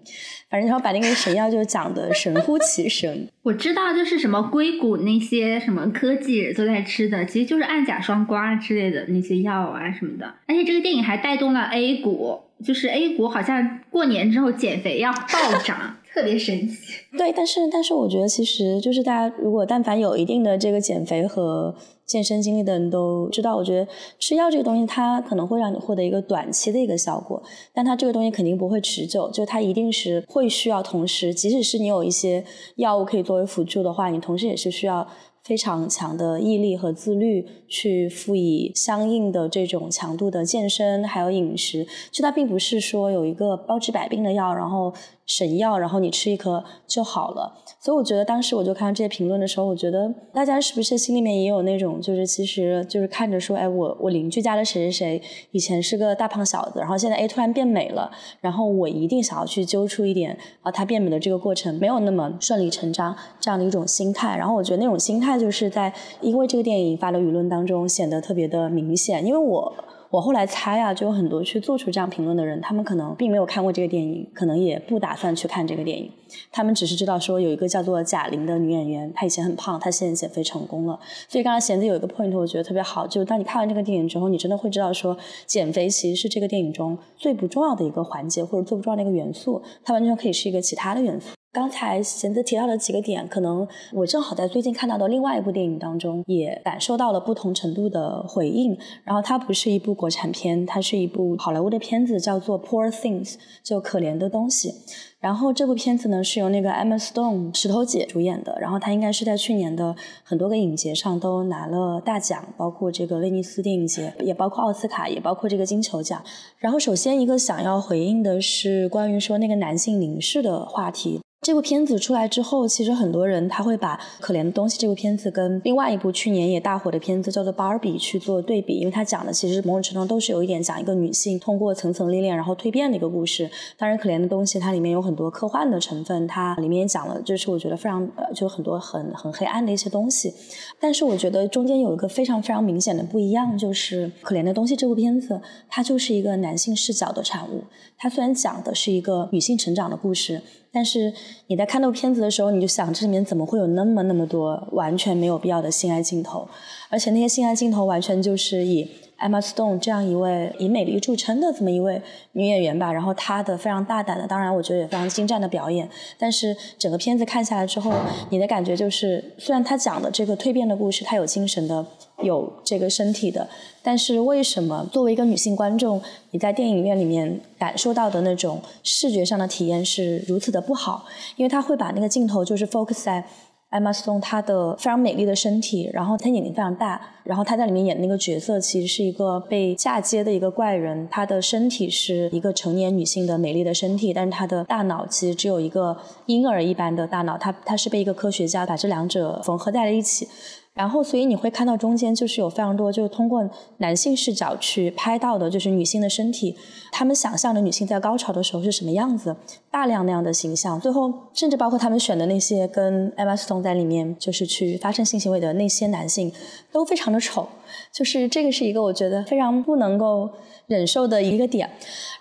反正他把那个神药就讲的神乎其神。我知道就是什么硅谷那些什么科技都在吃的，其实就是氨甲双胍之类的那些药啊什么的。而且这个电影还带动了 A 股，就是 A 股好像过年之后减肥要暴涨。特别神奇，对，但是但是我觉得其实就是大家如果但凡有一定的这个减肥和健身经历的人都知道，我觉得吃药这个东西它可能会让你获得一个短期的一个效果，但它这个东西肯定不会持久，就它一定是会需要同时，即使是你有一些药物可以作为辅助的话，你同时也是需要。非常强的毅力和自律，去赋予相应的这种强度的健身，还有饮食。就它并不是说有一个包治百病的药，然后神药，然后你吃一颗就好了。所以我觉得当时我就看到这些评论的时候，我觉得大家是不是心里面也有那种，就是其实就是看着说，哎，我我邻居家的谁谁谁以前是个大胖小子，然后现在哎突然变美了，然后我一定想要去揪出一点啊，他变美的这个过程没有那么顺理成章这样的一种心态。然后我觉得那种心态。就是在因为这个电影引发的舆论当中显得特别的明显，因为我我后来猜啊，就有很多去做出这样评论的人，他们可能并没有看过这个电影，可能也不打算去看这个电影，他们只是知道说有一个叫做贾玲的女演员，她以前很胖，她现在减肥成功了。所以刚才贤子有一个 point，我觉得特别好，就是当你看完这个电影之后，你真的会知道说，减肥其实是这个电影中最不重要的一个环节，或者最不重要的一个元素，它完全可以是一个其他的元素。刚才贤子提到的几个点，可能我正好在最近看到的另外一部电影当中，也感受到了不同程度的回应。然后它不是一部国产片，它是一部好莱坞的片子，叫做《Poor Things》，就可怜的东西。然后这部片子呢是由那个 Emma Stone 石头姐主演的，然后她应该是在去年的很多个影节上都拿了大奖，包括这个威尼斯电影节，也包括奥斯卡，也包括这个金球奖。然后首先一个想要回应的是关于说那个男性凝视的话题。这部片子出来之后，其实很多人他会把《可怜的东西》这部片子跟另外一部去年也大火的片子叫做《芭比》去做对比，因为它讲的其实某种程度都是有一点讲一个女性通过层层历练然后蜕变的一个故事。当然，《可怜的东西》它里面有很多科幻的成分，它里面也讲了就是我觉得非常呃就很多很很黑暗的一些东西。但是我觉得中间有一个非常非常明显的不一样，就是《可怜的东西》这部片子它就是一个男性视角的产物。它虽然讲的是一个女性成长的故事。但是你在看那部片子的时候，你就想这里面怎么会有那么那么多完全没有必要的性爱镜头，而且那些性爱镜头完全就是以 Emma Stone 这样一位以美丽著称的这么一位女演员吧，然后她的非常大胆的，当然我觉得也非常精湛的表演。但是整个片子看下来之后，你的感觉就是，虽然她讲的这个蜕变的故事，她有精神的有这个身体的。但是为什么作为一个女性观众，你在电影院里面感受到的那种视觉上的体验是如此的不好？因为他会把那个镜头就是 focus 在。艾玛斯通她的非常美丽的身体，然后她眼睛非常大，然后她在里面演的那个角色其实是一个被嫁接的一个怪人，她的身体是一个成年女性的美丽的身体，但是她的大脑其实只有一个婴儿一般的大脑，她她是被一个科学家把这两者缝合在了一起。然后，所以你会看到中间就是有非常多，就是通过男性视角去拍到的，就是女性的身体，他们想象的女性在高潮的时候是什么样子，大量那样的形象。最后，甚至包括他们选的那些跟 Emma Stone 在里面就是去发生性行为的那些男性，都非常的丑。就是这个是一个我觉得非常不能够忍受的一个点。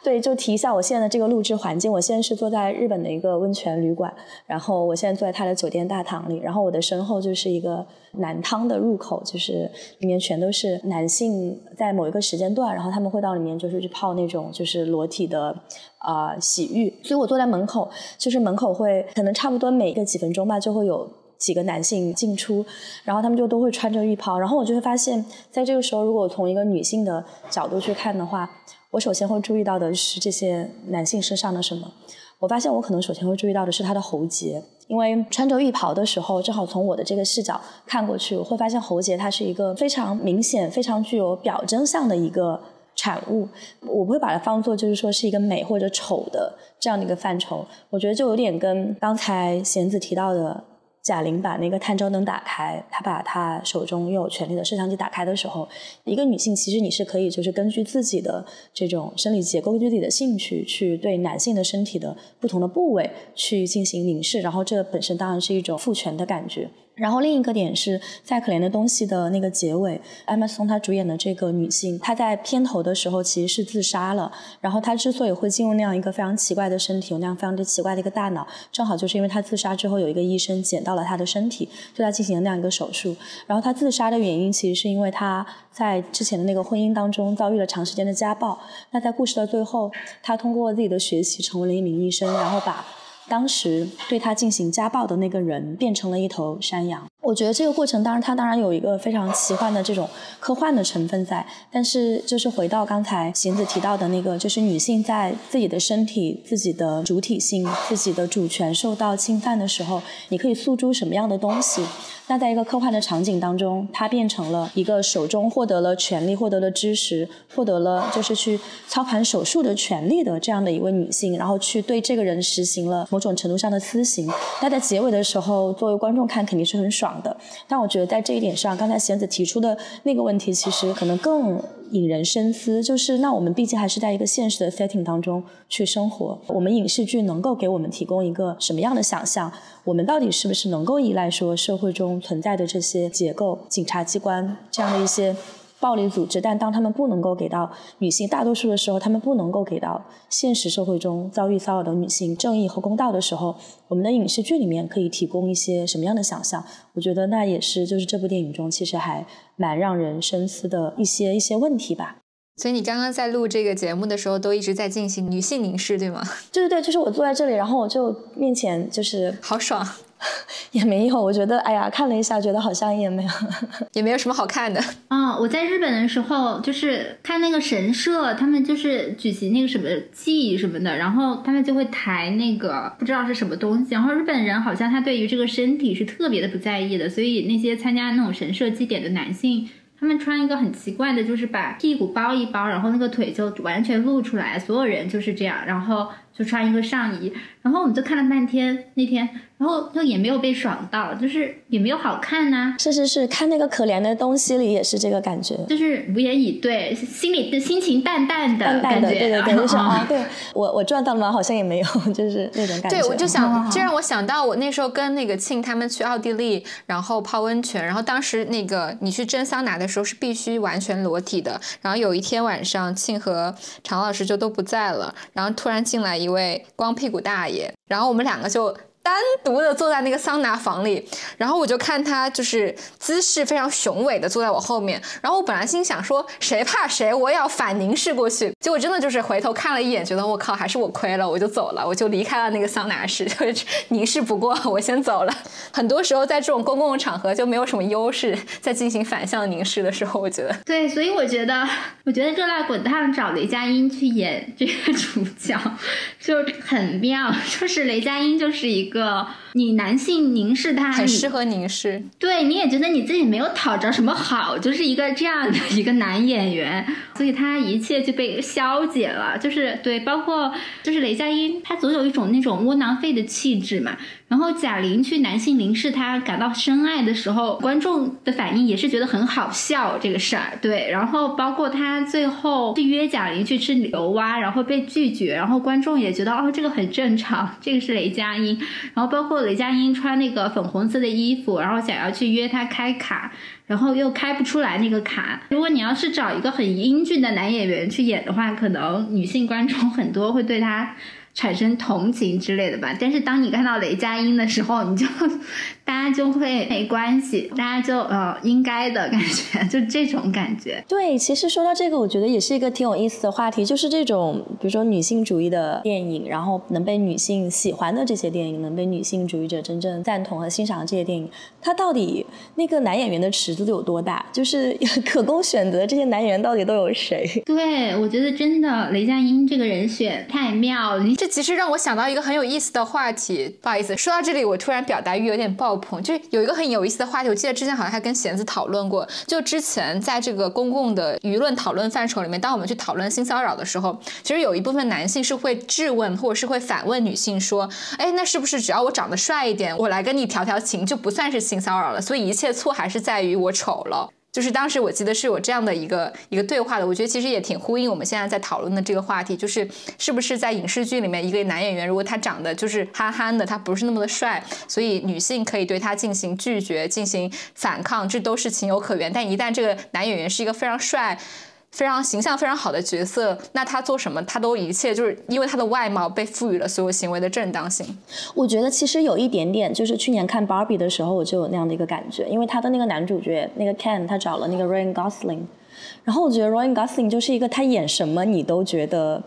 对，就提一下我现在的这个录制环境。我现在是坐在日本的一个温泉旅馆，然后我现在坐在他的酒店大堂里，然后我的身后就是一个男汤的入口，就是里面全都是男性在某一个时间段，然后他们会到里面就是去泡那种就是裸体的啊洗浴。所以我坐在门口，就是门口会可能差不多每个几分钟吧，就会有几个男性进出，然后他们就都会穿着浴袍，然后我就会发现，在这个时候，如果从一个女性的角度去看的话。我首先会注意到的是这些男性身上的什么？我发现我可能首先会注意到的是他的喉结，因为穿着浴袍的时候，正好从我的这个视角看过去，我会发现喉结它是一个非常明显、非常具有表征相的一个产物。我不会把它当做就是说是一个美或者丑的这样的一个范畴。我觉得就有点跟刚才贤子提到的。贾玲把那个探照灯打开，她把她手中拥有权力的摄像机打开的时候，一个女性其实你是可以就是根据自己的这种生理结构，根据自己的兴趣去对男性的身体的不同的部位去进行凝视，然后这本身当然是一种父权的感觉。然后另一个点是在《可怜的东西》的那个结尾，艾玛松她主演的这个女性，她在片头的时候其实是自杀了。然后她之所以会进入那样一个非常奇怪的身体，有那样非常的奇怪的一个大脑，正好就是因为她自杀之后有一个医生捡到了她的身体，对她进行了那样一个手术。然后她自杀的原因其实是因为她在之前的那个婚姻当中遭遇了长时间的家暴。那在故事的最后，她通过自己的学习成为了一名医生，然后把。当时对他进行家暴的那个人变成了一头山羊。我觉得这个过程，当然它当然有一个非常奇幻的这种科幻的成分在。但是就是回到刚才行子提到的那个，就是女性在自己的身体、自己的主体性、自己的主权受到侵犯的时候，你可以诉诸什么样的东西？那在一个科幻的场景当中，她变成了一个手中获得了权力、获得了知识、获得了就是去操盘手术的权利的这样的一位女性，然后去对这个人实行了某种程度上的私刑。那在结尾的时候，作为观众看肯定是很爽的。但我觉得在这一点上，刚才贤子提出的那个问题，其实可能更引人深思。就是那我们毕竟还是在一个现实的 setting 当中去生活，我们影视剧能够给我们提供一个什么样的想象？我们到底是不是能够依赖说社会中存在的这些结构、警察机关这样的一些暴力组织？但当他们不能够给到女性，大多数的时候，他们不能够给到现实社会中遭遇骚扰的女性正义和公道的时候，我们的影视剧里面可以提供一些什么样的想象？我觉得那也是就是这部电影中其实还蛮让人深思的一些一些问题吧。所以你刚刚在录这个节目的时候，都一直在进行女性凝视，对吗？对对对，就是我坐在这里，然后我就面前就是好爽，也没有，我觉得哎呀，看了一下，觉得好像也没有，也没有什么好看的。嗯，我在日本的时候，就是看那个神社，他们就是举行那个什么祭什么的，然后他们就会抬那个不知道是什么东西，然后日本人好像他对于这个身体是特别的不在意的，所以那些参加那种神社祭典的男性。他们穿一个很奇怪的，就是把屁股包一包，然后那个腿就完全露出来，所有人就是这样，然后就穿一个上衣，然后我们就看了半天那天。然后就也没有被爽到，就是也没有好看呐。是是是，看那个可怜的东西里也是这个感觉，就是无言以对，心里的心情淡淡的感觉。对对对，就是啊，对我我赚到了吗？好像也没有，就是那种感觉。对，我就想，这让我想到我那时候跟那个庆他们去奥地利，然后泡温泉，然后当时那个你去蒸桑拿的时候是必须完全裸体的。然后有一天晚上，庆和常老师就都不在了，然后突然进来一位光屁股大爷，然后我们两个就。单独的坐在那个桑拿房里，然后我就看他就是姿势非常雄伟的坐在我后面，然后我本来心想说谁怕谁，我也要反凝视过去，结果真的就是回头看了一眼，觉得我靠，还是我亏了，我就走了，我就离开了那个桑拿室，就是凝视不过，我先走了。很多时候在这种公共场合就没有什么优势，在进行反向凝视的时候，我觉得对，所以我觉得，我觉得《热辣滚烫》找雷佳音去演这个主角 就很妙，就是雷佳音就是一个。个你男性凝视他，很适合凝视。对，你也觉得你自己没有讨着什么好，就是一个这样的 一个男演员，所以他一切就被消解了。就是对，包括就是雷佳音，他总有一种那种窝囊废的气质嘛。然后贾玲去男性凝视他感到深爱的时候，观众的反应也是觉得很好笑这个事儿。对，然后包括他最后去约贾玲去吃牛蛙，然后被拒绝，然后观众也觉得哦这个很正常，这个是雷佳音。然后包括雷佳音穿那个粉红色的衣服，然后想要去约他开卡，然后又开不出来那个卡。如果你要是找一个很英俊的男演员去演的话，可能女性观众很多会对他。产生同情之类的吧，但是当你看到雷佳音的时候，你就大家就会没关系，大家就呃应该的感觉，就这种感觉。对，其实说到这个，我觉得也是一个挺有意思的话题，就是这种比如说女性主义的电影，然后能被女性喜欢的这些电影，能被女性主义者真正赞同和欣赏的这些电影，它到底那个男演员的池子有多大？就是 可供选择这些男演员到底都有谁？对，我觉得真的雷佳音这个人选太妙了。这其实让我想到一个很有意思的话题，不好意思，说到这里我突然表达欲有点爆棚。就有一个很有意思的话题，我记得之前好像还跟贤子讨论过。就之前在这个公共的舆论讨论范畴里面，当我们去讨论性骚扰的时候，其实有一部分男性是会质问或者是会反问女性说：“哎，那是不是只要我长得帅一点，我来跟你调调情就不算是性骚扰了？所以一切错还是在于我丑了。”就是当时我记得是有这样的一个一个对话的，我觉得其实也挺呼应我们现在在讨论的这个话题，就是是不是在影视剧里面一个男演员，如果他长得就是憨憨的，他不是那么的帅，所以女性可以对他进行拒绝、进行反抗，这都是情有可原。但一旦这个男演员是一个非常帅。非常形象非常好的角色，那他做什么，他都一切就是因为他的外貌被赋予了所有行为的正当性。我觉得其实有一点点，就是去年看芭比的时候，我就有那样的一个感觉，因为他的那个男主角那个 Ken，他找了那个 Ryan Gosling，然后我觉得 Ryan Gosling 就是一个他演什么你都觉得。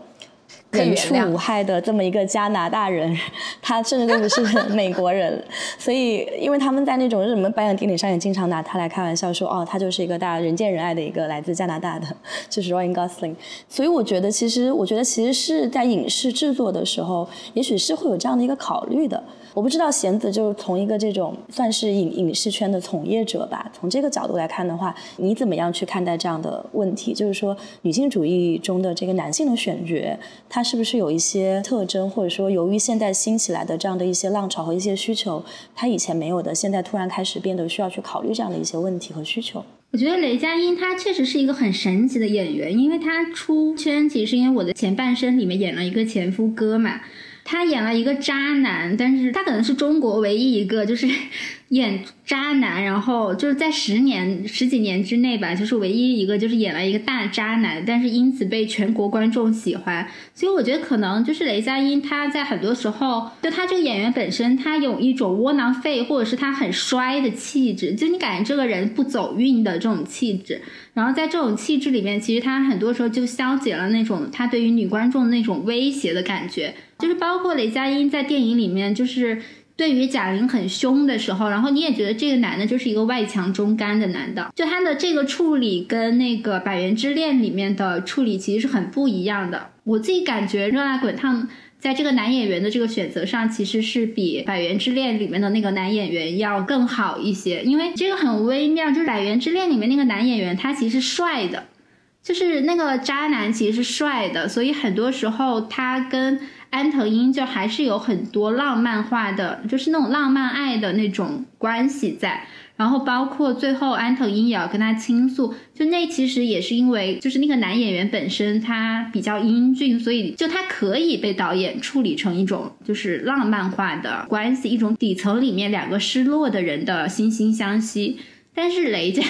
人畜无害的这么一个加拿大人，他甚至都不是 美国人，所以因为他们在那种日本的颁奖典礼上也经常拿他来开玩笑，说哦，他就是一个大家人见人爱的一个来自加拿大的，就是 Ryan Gosling。所以我觉得，其实我觉得其实是在影视制作的时候，也许是会有这样的一个考虑的。我不知道贤子就是从一个这种算是影影视圈的从业者吧，从这个角度来看的话，你怎么样去看待这样的问题？就是说，女性主义中的这个男性的选角，他是不是有一些特征，或者说由于现在兴起来的这样的一些浪潮和一些需求，他以前没有的，现在突然开始变得需要去考虑这样的一些问题和需求？我觉得雷佳音他确实是一个很神奇的演员，因为他出圈其实是因为我的前半生里面演了一个前夫哥嘛。他演了一个渣男，但是他可能是中国唯一一个就是演渣男，然后就是在十年十几年之内吧，就是唯一一个就是演了一个大渣男，但是因此被全国观众喜欢。所以我觉得可能就是雷佳音他在很多时候，就他这个演员本身，他有一种窝囊废或者是他很衰的气质，就你感觉这个人不走运的这种气质。然后在这种气质里面，其实他很多时候就消解了那种他对于女观众的那种威胁的感觉。就是包括雷佳音在电影里面，就是对于贾玲很凶的时候，然后你也觉得这个男的就是一个外强中干的男的，就他的这个处理跟那个《百元之恋》里面的处理其实是很不一样的。我自己感觉《热辣滚烫》在这个男演员的这个选择上，其实是比《百元之恋》里面的那个男演员要更好一些，因为这个很微妙，就是《百元之恋》里面那个男演员他其实是帅的，就是那个渣男其实是帅的，所以很多时候他跟安藤英就还是有很多浪漫化的，就是那种浪漫爱的那种关系在。然后包括最后安藤英也要跟他倾诉，就那其实也是因为就是那个男演员本身他比较英俊，所以就他可以被导演处理成一种就是浪漫化的关系，一种底层里面两个失落的人的惺惺相惜。但是雷佳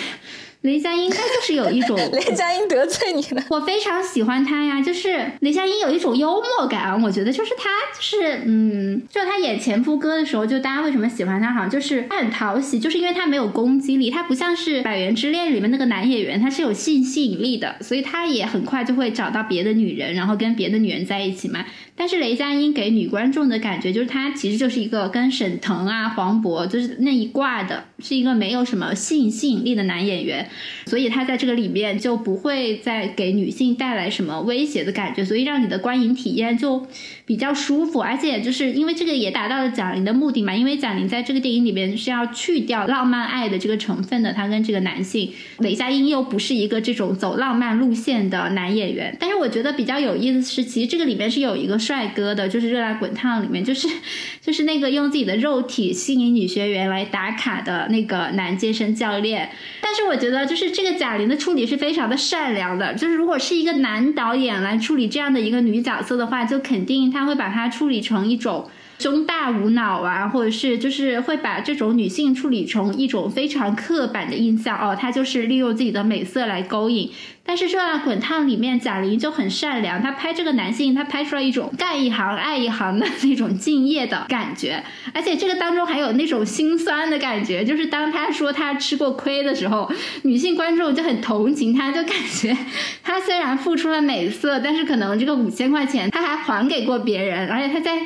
雷佳音他就是有一种 雷佳音得罪你了，我非常喜欢他呀，就是雷佳音有一种幽默感，我觉得就是他就是嗯，就他演前夫哥的时候，就大家为什么喜欢他，好像就是他很讨喜，就是因为他没有攻击力，他不像是《百元之恋》里面那个男演员，他是有性吸引力的，所以他也很快就会找到别的女人，然后跟别的女人在一起嘛。但是雷佳音给女观众的感觉就是她其实就是一个跟沈腾啊、黄渤就是那一挂的，是一个没有什么性吸引力的男演员，所以他在这个里面就不会再给女性带来什么威胁的感觉，所以让你的观影体验就比较舒服，而且就是因为这个也达到了贾玲的目的嘛，因为贾玲在这个电影里面是要去掉浪漫爱的这个成分的，她跟这个男性雷佳音又不是一个这种走浪漫路线的男演员，但是我觉得比较有意思是，其实这个里面是有一个。帅哥的，就是《热辣滚烫》里面，就是 就是那个用自己的肉体吸引女学员来打卡的那个男健身教练。但是我觉得，就是这个贾玲的处理是非常的善良的。就是如果是一个男导演来处理这样的一个女角色的话，就肯定他会把她处理成一种。胸大无脑啊，或者是就是会把这种女性处理成一种非常刻板的印象哦，她就是利用自己的美色来勾引。但是《热辣滚烫》里面贾玲就很善良，她拍这个男性，她拍出来一种干一行爱一行的那种敬业的感觉，而且这个当中还有那种心酸的感觉，就是当她说她吃过亏的时候，女性观众就很同情她，就感觉她虽然付出了美色，但是可能这个五千块钱她还还给过别人，而且她在。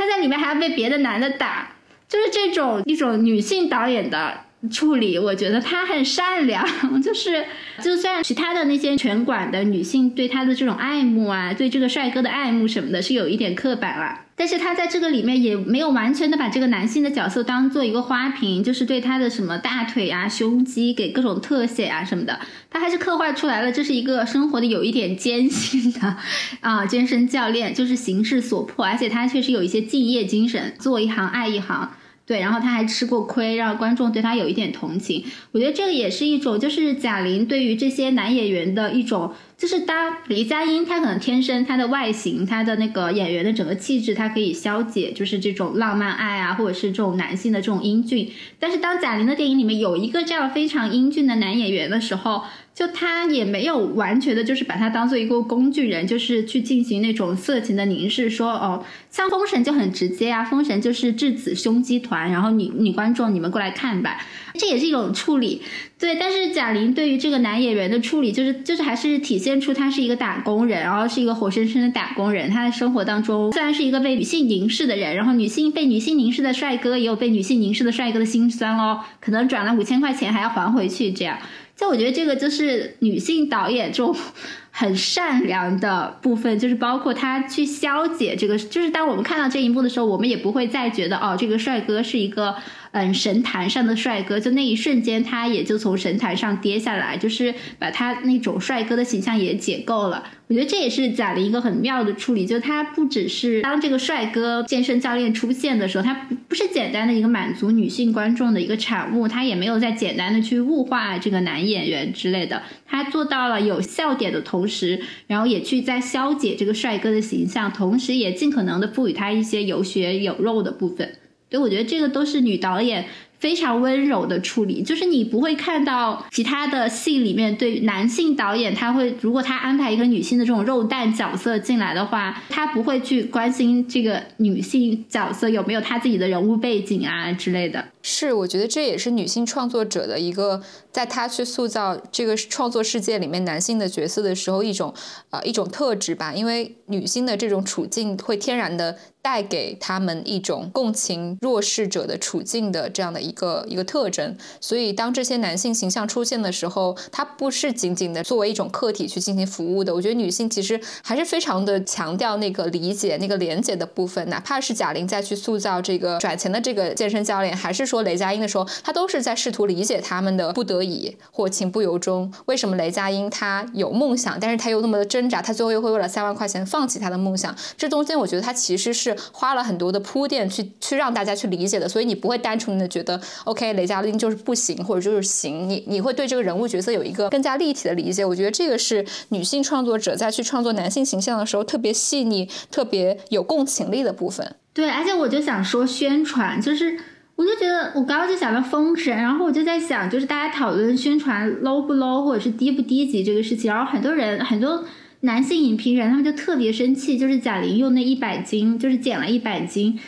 她在里面还要被别的男的打，就是这种一种女性导演的处理，我觉得她很善良，就是就算其他的那些拳馆的女性对他的这种爱慕啊，对这个帅哥的爱慕什么的，是有一点刻板了。但是他在这个里面也没有完全的把这个男性的角色当做一个花瓶，就是对他的什么大腿啊、胸肌给各种特写啊什么的，他还是刻画出来了，这是一个生活的有一点艰辛的啊健身教练，就是形势所迫，而且他确实有一些敬业精神，做一行爱一行。对，然后他还吃过亏，让观众对他有一点同情。我觉得这个也是一种，就是贾玲对于这些男演员的一种，就是当雷佳音他可能天生他的外形，他的那个演员的整个气质，他可以消解就是这种浪漫爱啊，或者是这种男性的这种英俊。但是当贾玲的电影里面有一个这样非常英俊的男演员的时候，就他也没有完全的，就是把他当做一个工具人，就是去进行那种色情的凝视，说哦，像封神就很直接啊，封神就是质子胸肌团，然后女女观众你们过来看吧，这也是一种处理。对，但是贾玲对于这个男演员的处理，就是就是还是体现出他是一个打工人，然后是一个活生生的打工人。他的生活当中虽然是一个被女性凝视的人，然后女性被女性凝视的帅哥也有被女性凝视的帅哥的心酸哦，可能转了五千块钱还要还回去这样。就我觉得这个就是女性导演中很善良的部分，就是包括他去消解这个，就是当我们看到这一幕的时候，我们也不会再觉得哦，这个帅哥是一个。嗯，神坛上的帅哥，就那一瞬间，他也就从神坛上跌下来，就是把他那种帅哥的形象也解构了。我觉得这也是贾玲一个很妙的处理，就他不只是当这个帅哥健身教练出现的时候，他不不是简单的一个满足女性观众的一个产物，他也没有在简单的去物化这个男演员之类的，他做到了有笑点的同同时，然后也去在消解这个帅哥的形象，同时也尽可能的赋予他一些有血有肉的部分。所以，我觉得这个都是女导演非常温柔的处理，就是你不会看到其他的戏里面对男性导演他会，如果他安排一个女性的这种肉蛋角色进来的话，他不会去关心这个女性角色有没有他自己的人物背景啊之类的。是，我觉得这也是女性创作者的一个，在她去塑造这个创作世界里面男性的角色的时候，一种呃一种特质吧。因为女性的这种处境会天然的带给他们一种共情弱势者的处境的这样的一个一个特征。所以当这些男性形象出现的时候，他不是仅仅的作为一种客体去进行服务的。我觉得女性其实还是非常的强调那个理解、那个连接的部分。哪怕是贾玲再去塑造这个转钱的这个健身教练，还是。说雷佳音的时候，他都是在试图理解他们的不得已或情不由衷。为什么雷佳音他有梦想，但是他又那么的挣扎，他最后又会为了三万块钱放弃他的梦想？这中间我觉得他其实是花了很多的铺垫去去让大家去理解的。所以你不会单纯的觉得 OK 雷佳音就是不行或者就是行，你你会对这个人物角色有一个更加立体的理解。我觉得这个是女性创作者在去创作男性形象的时候特别细腻、特别有共情力的部分。对，而且我就想说宣传就是。我就觉得我刚刚就想到封神，然后我就在想，就是大家讨论宣传 low 不 low 或者是低不低级这个事情，然后很多人很多男性影评人他们就特别生气，就是贾玲用那一百斤，就是减了一百斤。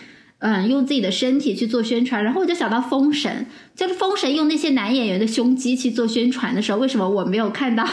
嗯，用自己的身体去做宣传，然后我就想到《封神》，就是《封神》用那些男演员的胸肌去做宣传的时候，为什么我没有看到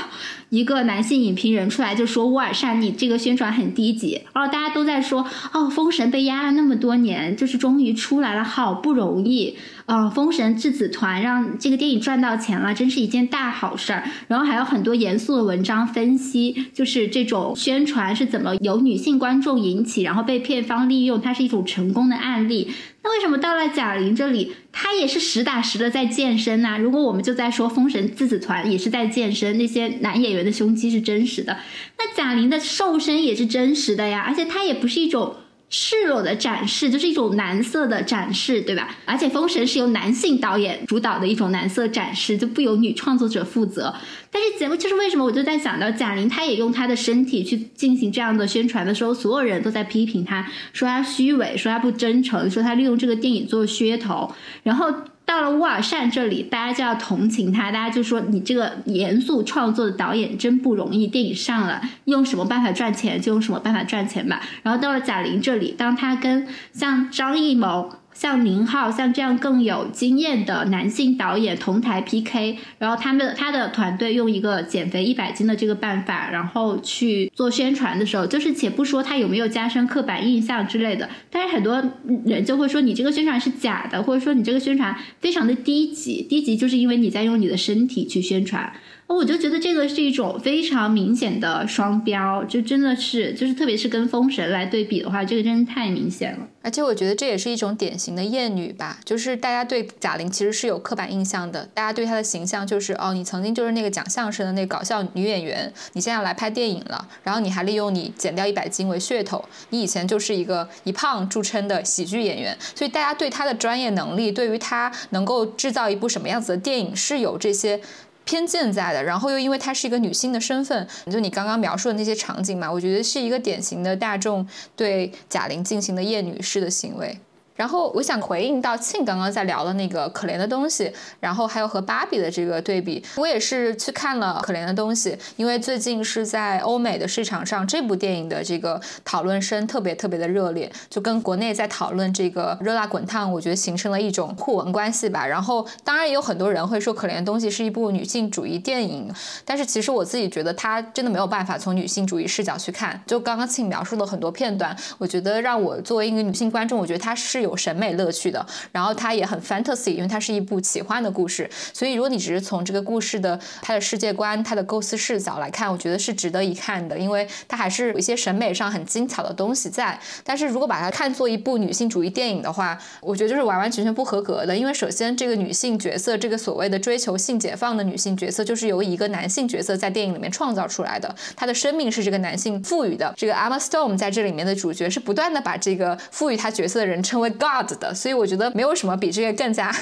一个男性影评人出来就说乌尔善你这个宣传很低级？哦大家都在说，哦，《封神》被压了那么多年，就是终于出来了，好不容易。呃，封神质子团让这个电影赚到钱了，真是一件大好事儿。然后还有很多严肃的文章分析，就是这种宣传是怎么由女性观众引起，然后被片方利用，它是一种成功的案例。那为什么到了贾玲这里，她也是实打实的在健身呢？如果我们就在说封神质子团也是在健身，那些男演员的胸肌是真实的，那贾玲的瘦身也是真实的呀，而且她也不是一种。赤裸的展示就是一种男色的展示，对吧？而且《封神》是由男性导演主导的一种男色展示，就不由女创作者负责。但是节目就是为什么我就在想到贾玲，她也用她的身体去进行这样的宣传的时候，所有人都在批评她，说她虚伪，说她不真诚，说她利用这个电影做噱头，然后。到了乌尔善这里，大家就要同情他，大家就说你这个严肃创作的导演真不容易。电影上了，用什么办法赚钱就用什么办法赚钱吧。然后到了贾玲这里，当他跟像张艺谋。像宁浩，像这样更有经验的男性导演同台 PK，然后他们他的团队用一个减肥一百斤的这个办法，然后去做宣传的时候，就是且不说他有没有加深刻板印象之类的，但是很多人就会说你这个宣传是假的，或者说你这个宣传非常的低级，低级就是因为你在用你的身体去宣传。我就觉得这个是一种非常明显的双标，就真的是，就是特别是跟封神来对比的话，这个真的太明显了。而且我觉得这也是一种典型的厌女吧，就是大家对贾玲其实是有刻板印象的，大家对她的形象就是哦，你曾经就是那个讲相声的那个搞笑女演员，你现在来拍电影了，然后你还利用你减掉一百斤为噱头，你以前就是一个以胖著称的喜剧演员，所以大家对她的专业能力，对于她能够制造一部什么样子的电影是有这些。偏见在的，然后又因为她是一个女性的身份，就你刚刚描述的那些场景嘛，我觉得是一个典型的大众对贾玲进行的厌女式的行为。然后我想回应到庆刚刚在聊的那个可怜的东西，然后还有和芭比的这个对比，我也是去看了可怜的东西，因为最近是在欧美的市场上，这部电影的这个讨论声特别特别的热烈，就跟国内在讨论这个热辣滚烫，我觉得形成了一种互文关系吧。然后当然也有很多人会说可怜的东西是一部女性主义电影，但是其实我自己觉得它真的没有办法从女性主义视角去看。就刚刚庆描述了很多片段，我觉得让我作为一个女性观众，我觉得它是有。有审美乐趣的，然后它也很 fantasy，因为它是一部奇幻的故事，所以如果你只是从这个故事的它的世界观、它的构思视角来看，我觉得是值得一看的，因为它还是有一些审美上很精巧的东西在。但是如果把它看作一部女性主义电影的话，我觉得就是完完全全不合格的，因为首先这个女性角色，这个所谓的追求性解放的女性角色，就是由一个男性角色在电影里面创造出来的，她的生命是这个男性赋予的。这个 Emma Stone 在这里面的主角是不断的把这个赋予她角色的人称为。God 的，所以我觉得没有什么比这个更加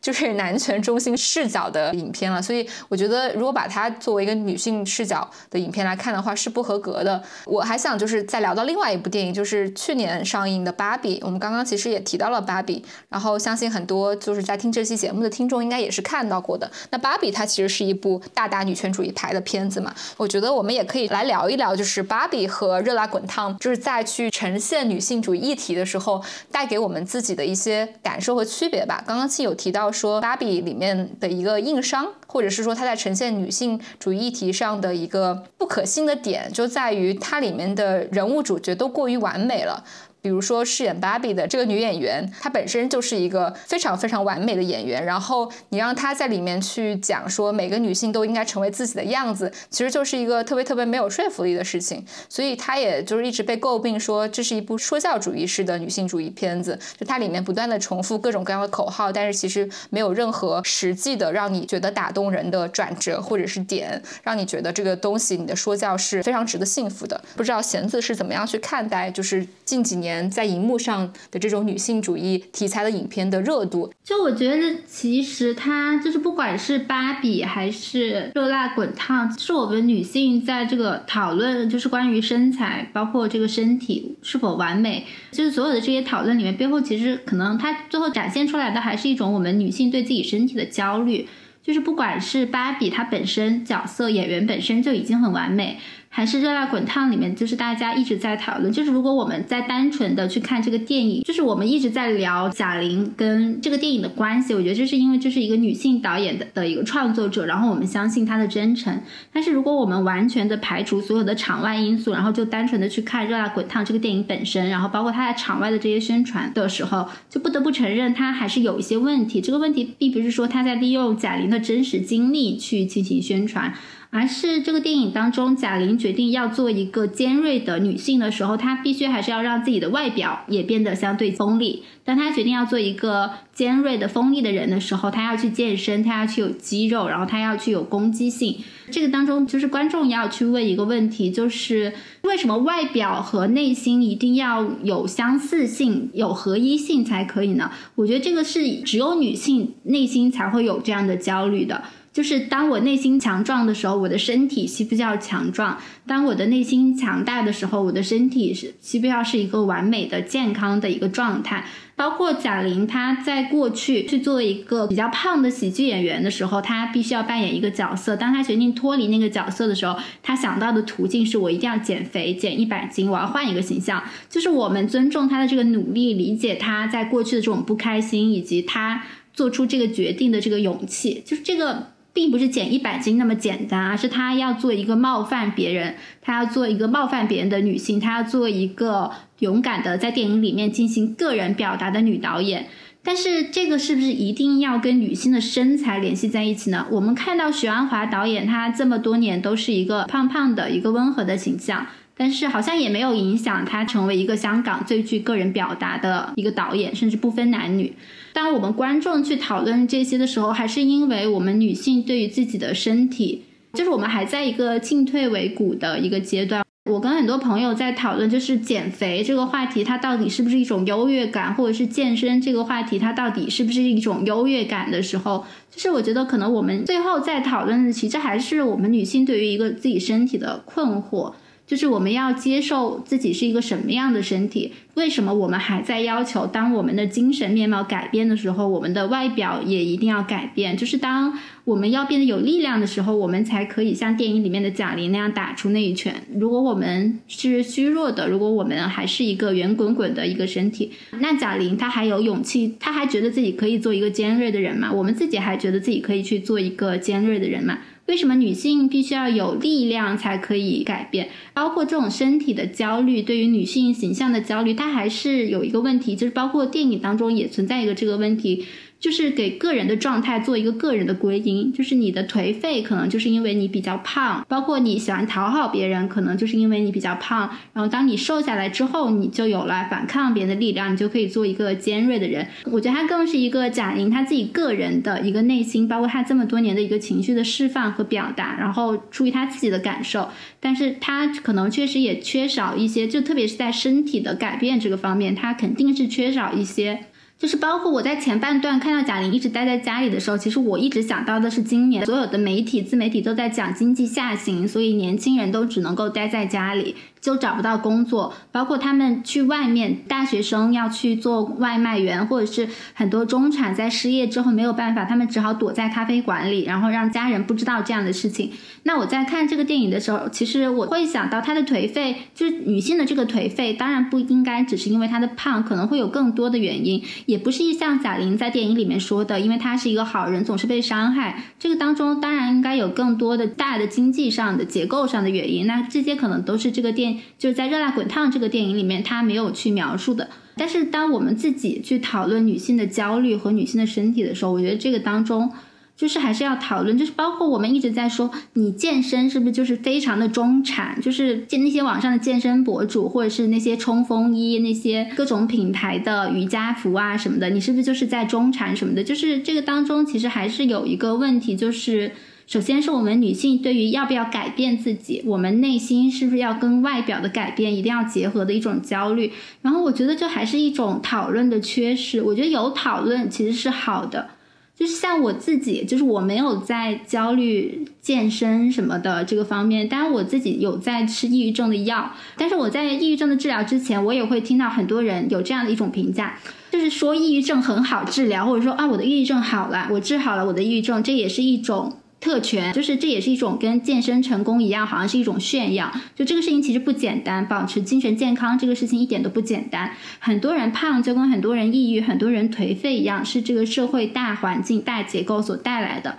就是男权中心视角的影片了。所以我觉得，如果把它作为一个女性视角的影片来看的话，是不合格的。我还想就是再聊到另外一部电影，就是去年上映的《芭比》。我们刚刚其实也提到了《芭比》，然后相信很多就是在听这期节目的听众应该也是看到过的。那《芭比》它其实是一部大打女权主义牌的片子嘛？我觉得我们也可以来聊一聊，就是《芭比》和《热辣滚烫》，就是在去呈现女性主义议题的时候，带给我们。我们自己的一些感受和区别吧。刚刚其有提到说，芭比里面的一个硬伤，或者是说它在呈现女性主义议题上的一个不可信的点，就在于它里面的人物主角都过于完美了。比如说饰演芭比的这个女演员，她本身就是一个非常非常完美的演员。然后你让她在里面去讲说每个女性都应该成为自己的样子，其实就是一个特别特别没有说服力的事情。所以她也就是一直被诟病说这是一部说教主义式的女性主义片子。就它里面不断的重复各种各样的口号，但是其实没有任何实际的让你觉得打动人的转折或者是点，让你觉得这个东西你的说教是非常值得信服的。不知道贤子是怎么样去看待，就是近几年。在荧幕上的这种女性主义题材的影片的热度。就我觉得，其实它就是不管是芭比还是热辣滚烫，是我们女性在这个讨论，就是关于身材，包括这个身体是否完美，就是所有的这些讨论里面，背后其实可能它最后展现出来的还是一种我们女性对自己身体的焦虑。就是不管是芭比，她本身角色演员本身就已经很完美。还是热辣滚烫里面，就是大家一直在讨论，就是如果我们在单纯的去看这个电影，就是我们一直在聊贾玲跟这个电影的关系。我觉得这是因为这是一个女性导演的的一个创作者，然后我们相信她的真诚。但是如果我们完全的排除所有的场外因素，然后就单纯的去看热辣滚烫这个电影本身，然后包括它在场外的这些宣传的时候，就不得不承认它还是有一些问题。这个问题并不是说他在利用贾玲的真实经历去进行宣传。而是这个电影当中，贾玲决定要做一个尖锐的女性的时候，她必须还是要让自己的外表也变得相对锋利。当她决定要做一个尖锐的锋利的人的时候，她要去健身，她要去有肌肉，然后她要去有攻击性。这个当中，就是观众要去问一个问题，就是为什么外表和内心一定要有相似性、有合一性才可以呢？我觉得这个是只有女性内心才会有这样的焦虑的。就是当我内心强壮的时候，我的身体需不需要强壮？当我的内心强大的时候，我的身体是需不需要是一个完美的、健康的一个状态？包括贾玲，她在过去去做一个比较胖的喜剧演员的时候，她必须要扮演一个角色。当她决定脱离那个角色的时候，她想到的途径是我一定要减肥，减一百斤，我要换一个形象。就是我们尊重她的这个努力，理解她在过去的这种不开心，以及她做出这个决定的这个勇气，就是这个。并不是减一百斤那么简单，而是她要做一个冒犯别人，她要做一个冒犯别人的女性，她要做一个勇敢的在电影里面进行个人表达的女导演。但是这个是不是一定要跟女性的身材联系在一起呢？我们看到许鞍华导演，她这么多年都是一个胖胖的一个温和的形象。但是好像也没有影响他成为一个香港最具个人表达的一个导演，甚至不分男女。当我们观众去讨论这些的时候，还是因为我们女性对于自己的身体，就是我们还在一个进退维谷的一个阶段。我跟很多朋友在讨论，就是减肥这个话题，它到底是不是一种优越感，或者是健身这个话题，它到底是不是一种优越感的时候，就是我觉得可能我们最后在讨论的，其实还是我们女性对于一个自己身体的困惑。就是我们要接受自己是一个什么样的身体？为什么我们还在要求，当我们的精神面貌改变的时候，我们的外表也一定要改变？就是当我们要变得有力量的时候，我们才可以像电影里面的贾玲那样打出那一拳。如果我们是虚弱的，如果我们还是一个圆滚滚的一个身体，那贾玲她还有勇气，她还觉得自己可以做一个尖锐的人吗？我们自己还觉得自己可以去做一个尖锐的人吗？为什么女性必须要有力量才可以改变？包括这种身体的焦虑，对于女性形象的焦虑，它还是有一个问题，就是包括电影当中也存在一个这个问题。就是给个人的状态做一个个人的归因，就是你的颓废可能就是因为你比较胖，包括你喜欢讨好别人，可能就是因为你比较胖。然后当你瘦下来之后，你就有了反抗别人的力量，你就可以做一个尖锐的人。我觉得他更是一个贾玲她自己个人的一个内心，包括她这么多年的一个情绪的释放和表达，然后出于她自己的感受，但是她可能确实也缺少一些，就特别是在身体的改变这个方面，她肯定是缺少一些。就是包括我在前半段看到贾玲一直待在家里的时候，其实我一直想到的是今年所有的媒体自媒体都在讲经济下行，所以年轻人都只能够待在家里。就找不到工作，包括他们去外面，大学生要去做外卖员，或者是很多中产在失业之后没有办法，他们只好躲在咖啡馆里，然后让家人不知道这样的事情。那我在看这个电影的时候，其实我会想到她的颓废，就是女性的这个颓废，当然不应该只是因为她的胖，可能会有更多的原因，也不是像贾玲在电影里面说的，因为她是一个好人，总是被伤害。这个当中当然应该有更多的大的经济上的结构上的原因，那这些可能都是这个电。就是在《热辣滚烫》这个电影里面，他没有去描述的。但是，当我们自己去讨论女性的焦虑和女性的身体的时候，我觉得这个当中，就是还是要讨论，就是包括我们一直在说，你健身是不是就是非常的中产？就是那些网上的健身博主，或者是那些冲锋衣、那些各种品牌的瑜伽服啊什么的，你是不是就是在中产什么的？就是这个当中，其实还是有一个问题，就是。首先是我们女性对于要不要改变自己，我们内心是不是要跟外表的改变一定要结合的一种焦虑。然后我觉得这还是一种讨论的缺失。我觉得有讨论其实是好的。就是像我自己，就是我没有在焦虑健身什么的这个方面，当然我自己有在吃抑郁症的药。但是我在抑郁症的治疗之前，我也会听到很多人有这样的一种评价，就是说抑郁症很好治疗，或者说啊我的抑郁症好了，我治好了我的抑郁症，这也是一种。特权就是这也是一种跟健身成功一样，好像是一种炫耀。就这个事情其实不简单，保持精神健康这个事情一点都不简单。很多人胖就跟很多人抑郁、很多人颓废一样，是这个社会大环境、大结构所带来的。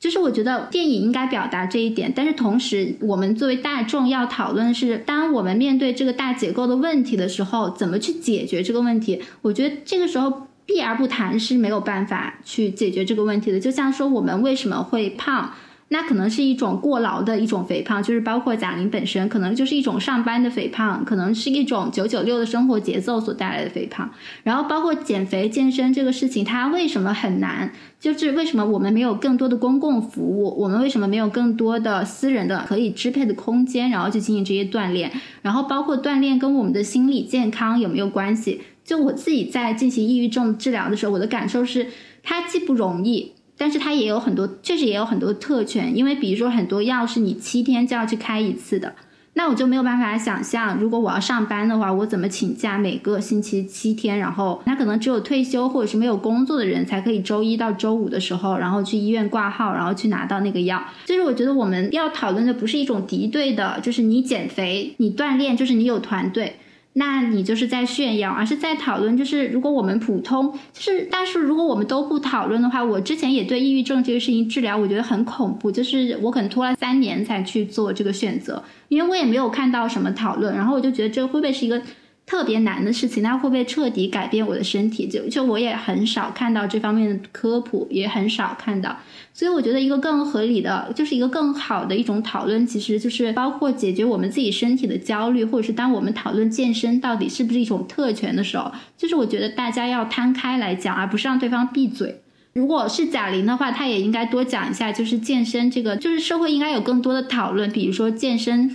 就是我觉得电影应该表达这一点，但是同时我们作为大众要讨论的是，当我们面对这个大结构的问题的时候，怎么去解决这个问题？我觉得这个时候。避而不谈是没有办法去解决这个问题的。就像说我们为什么会胖，那可能是一种过劳的一种肥胖，就是包括贾玲本身，可能就是一种上班的肥胖，可能是一种九九六的生活节奏所带来的肥胖。然后包括减肥健身这个事情，它为什么很难？就是为什么我们没有更多的公共服务？我们为什么没有更多的私人的可以支配的空间，然后去进行这些锻炼？然后包括锻炼跟我们的心理健康有没有关系？就我自己在进行抑郁症治疗的时候，我的感受是，它既不容易，但是它也有很多，确实也有很多特权。因为比如说很多药是你七天就要去开一次的，那我就没有办法想象，如果我要上班的话，我怎么请假每个星期七天？然后那可能只有退休或者是没有工作的人才可以周一到周五的时候，然后去医院挂号，然后去拿到那个药。就是我觉得我们要讨论的不是一种敌对的，就是你减肥、你锻炼，就是你有团队。那你就是在炫耀，而是在讨论。就是如果我们普通，就是但是如果我们都不讨论的话，我之前也对抑郁症这个事情治疗，我觉得很恐怖。就是我可能拖了三年才去做这个选择，因为我也没有看到什么讨论。然后我就觉得这会不会是一个？特别难的事情，那会不会彻底改变我的身体？就就我也很少看到这方面的科普，也很少看到。所以我觉得一个更合理的，就是一个更好的一种讨论，其实就是包括解决我们自己身体的焦虑，或者是当我们讨论健身到底是不是一种特权的时候，就是我觉得大家要摊开来讲，而不是让对方闭嘴。如果是贾玲的话，她也应该多讲一下，就是健身这个，就是社会应该有更多的讨论，比如说健身。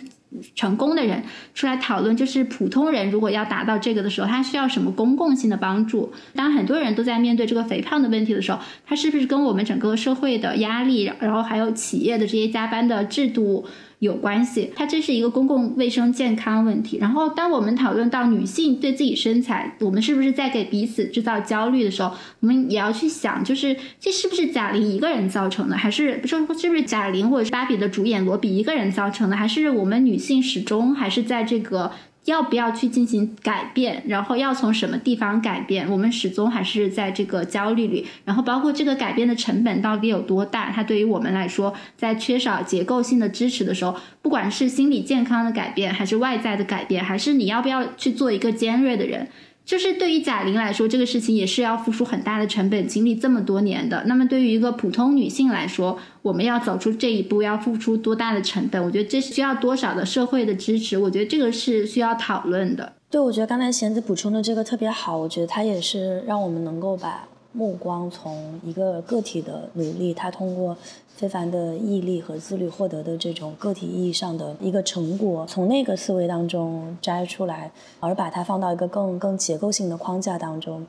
成功的人出来讨论，就是普通人如果要达到这个的时候，他需要什么公共性的帮助？当很多人都在面对这个肥胖的问题的时候，他是不是跟我们整个社会的压力，然后还有企业的这些加班的制度？有关系，它这是一个公共卫生健康问题。然后，当我们讨论到女性对自己身材，我们是不是在给彼此制造焦虑的时候，我们也要去想，就是这是不是贾玲一个人造成的，还是说是不是贾玲或者是芭比的主演罗比一个人造成的，还是我们女性始终还是在这个。要不要去进行改变？然后要从什么地方改变？我们始终还是在这个焦虑里。然后包括这个改变的成本到底有多大？它对于我们来说，在缺少结构性的支持的时候，不管是心理健康的改变，还是外在的改变，还是你要不要去做一个尖锐的人？就是对于贾玲来说，这个事情也是要付出很大的成本，经历这么多年的。那么对于一个普通女性来说，我们要走出这一步，要付出多大的成本？我觉得这需要多少的社会的支持？我觉得这个是需要讨论的。对，我觉得刚才贤子补充的这个特别好，我觉得它也是让我们能够把目光从一个个体的努力，他通过。非凡的毅力和自律获得的这种个体意义上的一个成果，从那个思维当中摘出来，而把它放到一个更更结构性的框架当中。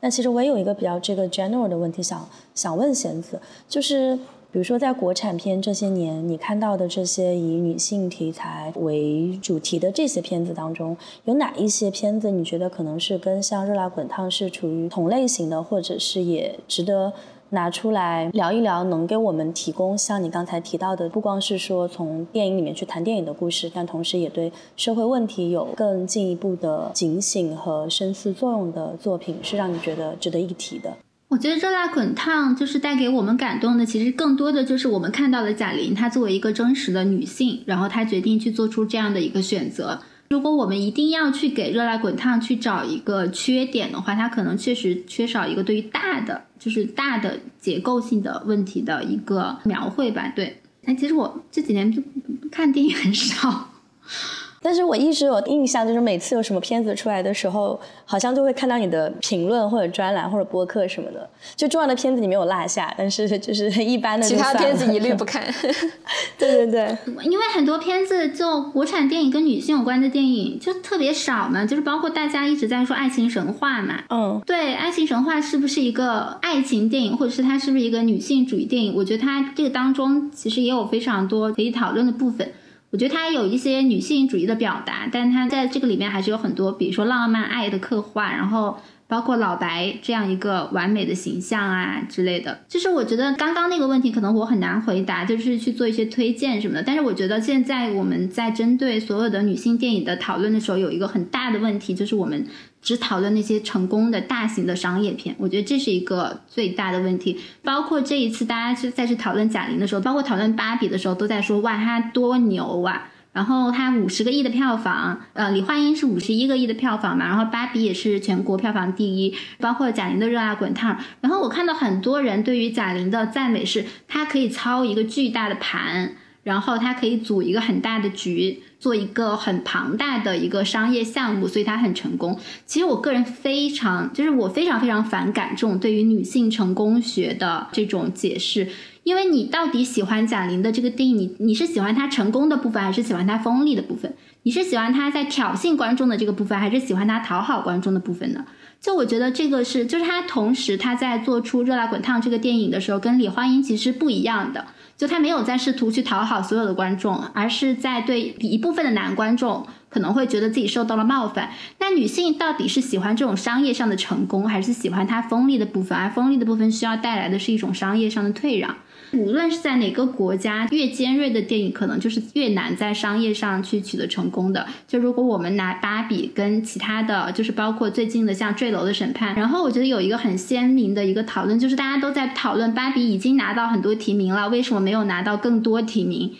那其实我也有一个比较这个 general 的问题想想问贤子，就是比如说在国产片这些年，你看到的这些以女性题材为主题的这些片子当中，有哪一些片子你觉得可能是跟像《热辣滚烫》是处于同类型的，或者是也值得？拿出来聊一聊，能给我们提供像你刚才提到的，不光是说从电影里面去谈电影的故事，但同时也对社会问题有更进一步的警醒和深思作用的作品，是让你觉得值得一提的。我觉得《热辣滚烫》就是带给我们感动的，其实更多的就是我们看到了贾玲，她作为一个真实的女性，然后她决定去做出这样的一个选择。如果我们一定要去给《热辣滚烫》去找一个缺点的话，它可能确实缺少一个对于大的。就是大的结构性的问题的一个描绘吧，对。哎，其实我这几年就看电影很少，但是我一直有印象，就是每次有什么片子出来的时候，好像就会看到你的评论或者专栏或者播客什么的。就重要的片子你没有落下，但是就是一般的其他片子一律不看。对对对，因为很多片子就国产电影跟女性有关的电影就特别少嘛，就是包括大家一直在说爱情神话嘛。嗯，对，爱情神话是不是一个爱情电影，或者是它是不是一个女性主义电影？我觉得它这个当中其实也有非常多可以讨论的部分。我觉得它有一些女性主义的表达，但是它在这个里面还是有很多，比如说浪漫爱的刻画，然后包括老白这样一个完美的形象啊之类的。就是我觉得刚刚那个问题可能我很难回答，就是去做一些推荐什么的。但是我觉得现在我们在针对所有的女性电影的讨论的时候，有一个很大的问题，就是我们。只讨论那些成功的大型的商业片，我觉得这是一个最大的问题。包括这一次大家去再去讨论贾玲的时候，包括讨论芭比的时候，都在说哇她多牛啊！然后她五十个亿的票房，呃，李焕英是五十一个亿的票房嘛，然后芭比也是全国票房第一，包括贾玲的《热辣滚烫》。然后我看到很多人对于贾玲的赞美是，她可以操一个巨大的盘，然后她可以组一个很大的局。做一个很庞大的一个商业项目，所以她很成功。其实我个人非常，就是我非常非常反感这种对于女性成功学的这种解释。因为你到底喜欢贾玲的这个电影，你你是喜欢她成功的部分，还是喜欢她锋利的部分？你是喜欢她在挑衅观众的这个部分，还是喜欢她讨好观众的部分呢？就我觉得这个是，就是她同时她在做出《热辣滚烫》这个电影的时候，跟李焕英其实不一样的。就他没有在试图去讨好所有的观众，而是在对一部分的男观众可能会觉得自己受到了冒犯。那女性到底是喜欢这种商业上的成功，还是喜欢它锋利的部分？而锋利的部分需要带来的是一种商业上的退让。无论是在哪个国家，越尖锐的电影可能就是越难在商业上去取得成功的。就如果我们拿芭比跟其他的就是包括最近的像《坠楼的审判》，然后我觉得有一个很鲜明的一个讨论，就是大家都在讨论芭比已经拿到很多提名了，为什么没有拿到更多提名？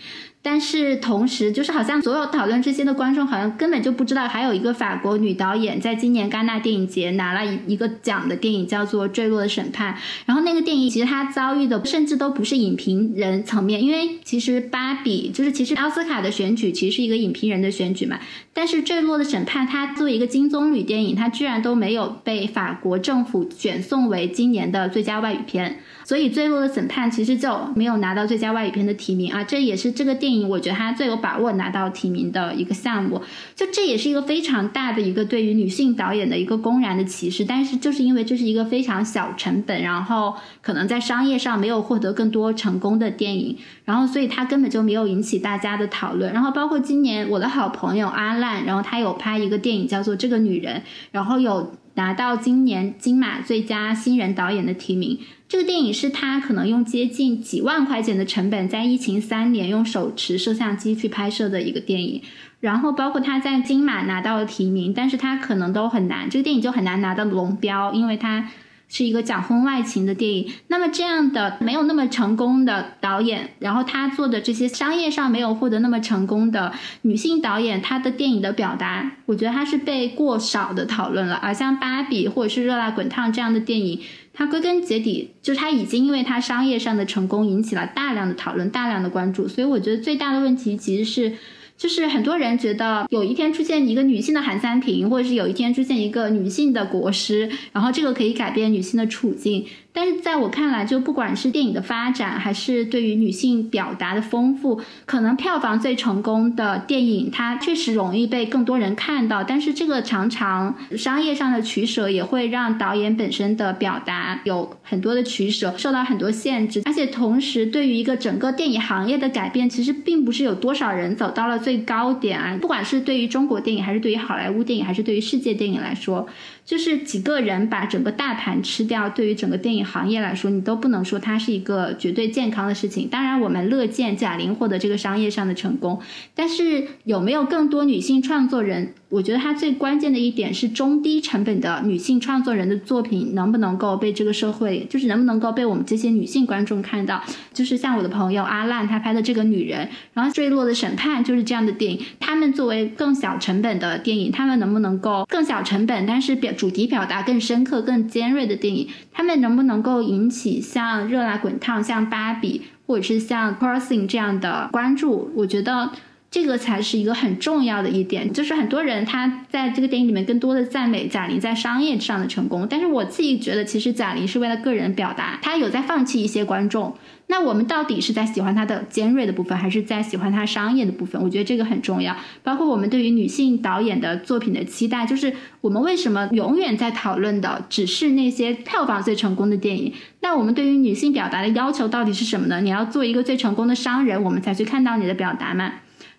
但是同时，就是好像所有讨论这些的观众，好像根本就不知道，还有一个法国女导演在今年戛纳电影节拿了一一个奖的电影，叫做《坠落的审判》。然后那个电影其实它遭遇的甚至都不是影评人层面，因为其实芭比就是其实奥斯卡的选举其实是一个影评人的选举嘛。但是《坠落的审判》它作为一个金棕榈电影，它居然都没有被法国政府选送为今年的最佳外语片。所以《坠落的审判》其实就没有拿到最佳外语片的提名啊，这也是这个电电影我觉得他最有把握拿到提名的一个项目。就这也是一个非常大的一个对于女性导演的一个公然的歧视。但是就是因为这是一个非常小成本，然后可能在商业上没有获得更多成功的电影，然后所以它根本就没有引起大家的讨论。然后包括今年我的好朋友阿烂，然后他有拍一个电影叫做《这个女人》，然后有拿到今年金马最佳新人导演的提名。这个电影是他可能用接近几万块钱的成本，在疫情三年用手持摄像机去拍摄的一个电影，然后包括他在金马拿到了提名，但是他可能都很难，这个电影就很难拿到龙标，因为他。是一个讲婚外情的电影，那么这样的没有那么成功的导演，然后他做的这些商业上没有获得那么成功的女性导演，他的电影的表达，我觉得他是被过少的讨论了。而像芭比或者是热辣滚烫这样的电影，它归根结底就是它已经因为它商业上的成功引起了大量的讨论、大量的关注，所以我觉得最大的问题其实是。就是很多人觉得有一天出现一个女性的韩三平，或者是有一天出现一个女性的国师，然后这个可以改变女性的处境。但是在我看来，就不管是电影的发展，还是对于女性表达的丰富，可能票房最成功的电影，它确实容易被更多人看到。但是这个常常商业上的取舍，也会让导演本身的表达有很多的取舍，受到很多限制。而且同时，对于一个整个电影行业的改变，其实并不是有多少人走到了最高点啊。不管是对于中国电影，还是对于好莱坞电影，还是对于世界电影来说。就是几个人把整个大盘吃掉，对于整个电影行业来说，你都不能说它是一个绝对健康的事情。当然，我们乐见贾玲获得这个商业上的成功，但是有没有更多女性创作人？我觉得它最关键的一点是中低成本的女性创作人的作品能不能够被这个社会，就是能不能够被我们这些女性观众看到。就是像我的朋友阿烂他拍的这个女人，然后坠落的审判就是这样的电影。他们作为更小成本的电影，他们能不能够更小成本，但是表主题表达更深刻、更尖锐的电影，他们能不能够引起像热辣滚烫、像芭比或者是像 Crossing 这样的关注？我觉得。这个才是一个很重要的一点，就是很多人他在这个电影里面更多的赞美贾玲在商业上的成功，但是我自己觉得其实贾玲是为了个人表达，她有在放弃一些观众。那我们到底是在喜欢她的尖锐的部分，还是在喜欢她商业的部分？我觉得这个很重要。包括我们对于女性导演的作品的期待，就是我们为什么永远在讨论的只是那些票房最成功的电影？那我们对于女性表达的要求到底是什么呢？你要做一个最成功的商人，我们才去看到你的表达吗？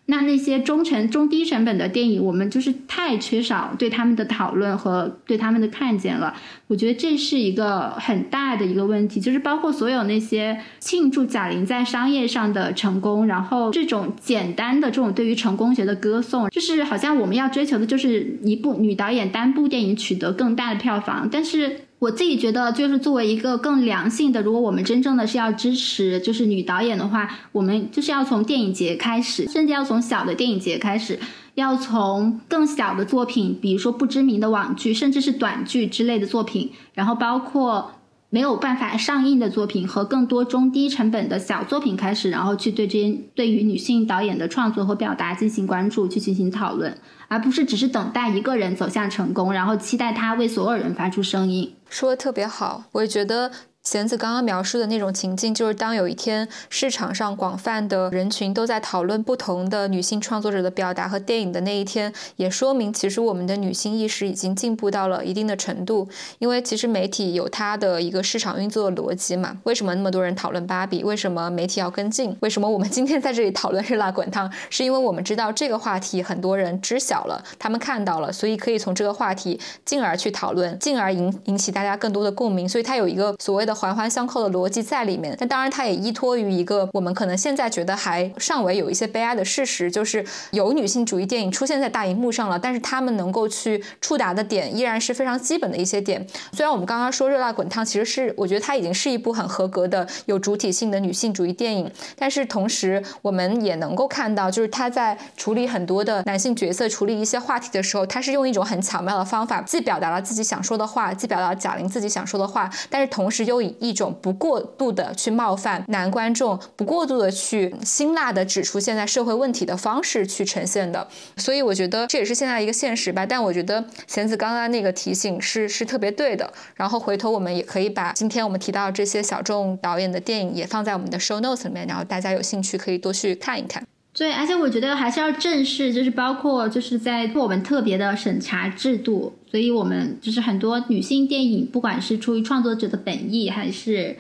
那那些中成中低成本的电影，我们就是太缺少对他们的讨论和对他们的看见了。我觉得这是一个很大的一个问题，就是包括所有那些庆祝贾玲在商业上的成功，然后这种简单的这种对于成功学的歌颂，就是好像我们要追求的就是一部女导演单部电影取得更大的票房，但是。我自己觉得，就是作为一个更良性的，如果我们真正的是要支持，就是女导演的话，我们就是要从电影节开始，甚至要从小的电影节开始，要从更小的作品，比如说不知名的网剧，甚至是短剧之类的作品，然后包括。没有办法上映的作品和更多中低成本的小作品开始，然后去对这些对于女性导演的创作和表达进行关注，去进行讨论，而不是只是等待一个人走向成功，然后期待他为所有人发出声音。说的特别好，我也觉得。贤子刚刚描述的那种情境，就是当有一天市场上广泛的人群都在讨论不同的女性创作者的表达和电影的那一天，也说明其实我们的女性意识已经进步到了一定的程度。因为其实媒体有它的一个市场运作的逻辑嘛。为什么那么多人讨论芭比？为什么媒体要跟进？为什么我们今天在这里讨论热辣滚烫？是因为我们知道这个话题很多人知晓了，他们看到了，所以可以从这个话题进而去讨论，进而引引起大家更多的共鸣。所以它有一个所谓的。环环相扣的逻辑在里面，但当然它也依托于一个我们可能现在觉得还尚未有一些悲哀的事实，就是有女性主义电影出现在大荧幕上了，但是他们能够去触达的点依然是非常基本的一些点。虽然我们刚刚说《热辣滚烫》其实是我觉得它已经是一部很合格的有主体性的女性主义电影，但是同时我们也能够看到，就是他在处理很多的男性角色、处理一些话题的时候，他是用一种很巧妙的方法，既表达了自己想说的话，既表达了贾玲自己想说的话，但是同时又。以一种不过度的去冒犯男观众，不过度的去辛辣的指出现在社会问题的方式去呈现的，所以我觉得这也是现在一个现实吧。但我觉得贤子刚刚那个提醒是是特别对的。然后回头我们也可以把今天我们提到这些小众导演的电影也放在我们的 show notes 里面，然后大家有兴趣可以多去看一看。对，而且我觉得还是要正视，就是包括就是在我们特别的审查制度，所以我们就是很多女性电影，不管是出于创作者的本意，还是。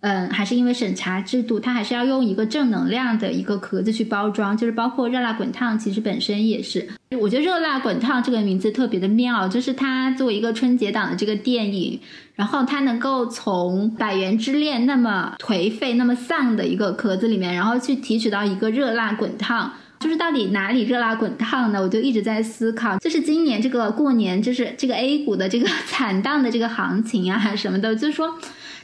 嗯，还是因为审查制度，它还是要用一个正能量的一个壳子去包装，就是包括《热辣滚烫》，其实本身也是。我觉得《热辣滚烫》这个名字特别的妙，就是它作为一个春节档的这个电影，然后它能够从《百元之恋》那么颓废、那么丧的一个壳子里面，然后去提取到一个热辣滚烫，就是到底哪里热辣滚烫呢？我就一直在思考，就是今年这个过年，就是这个 A 股的这个 惨淡的这个行情啊什么的，就是说。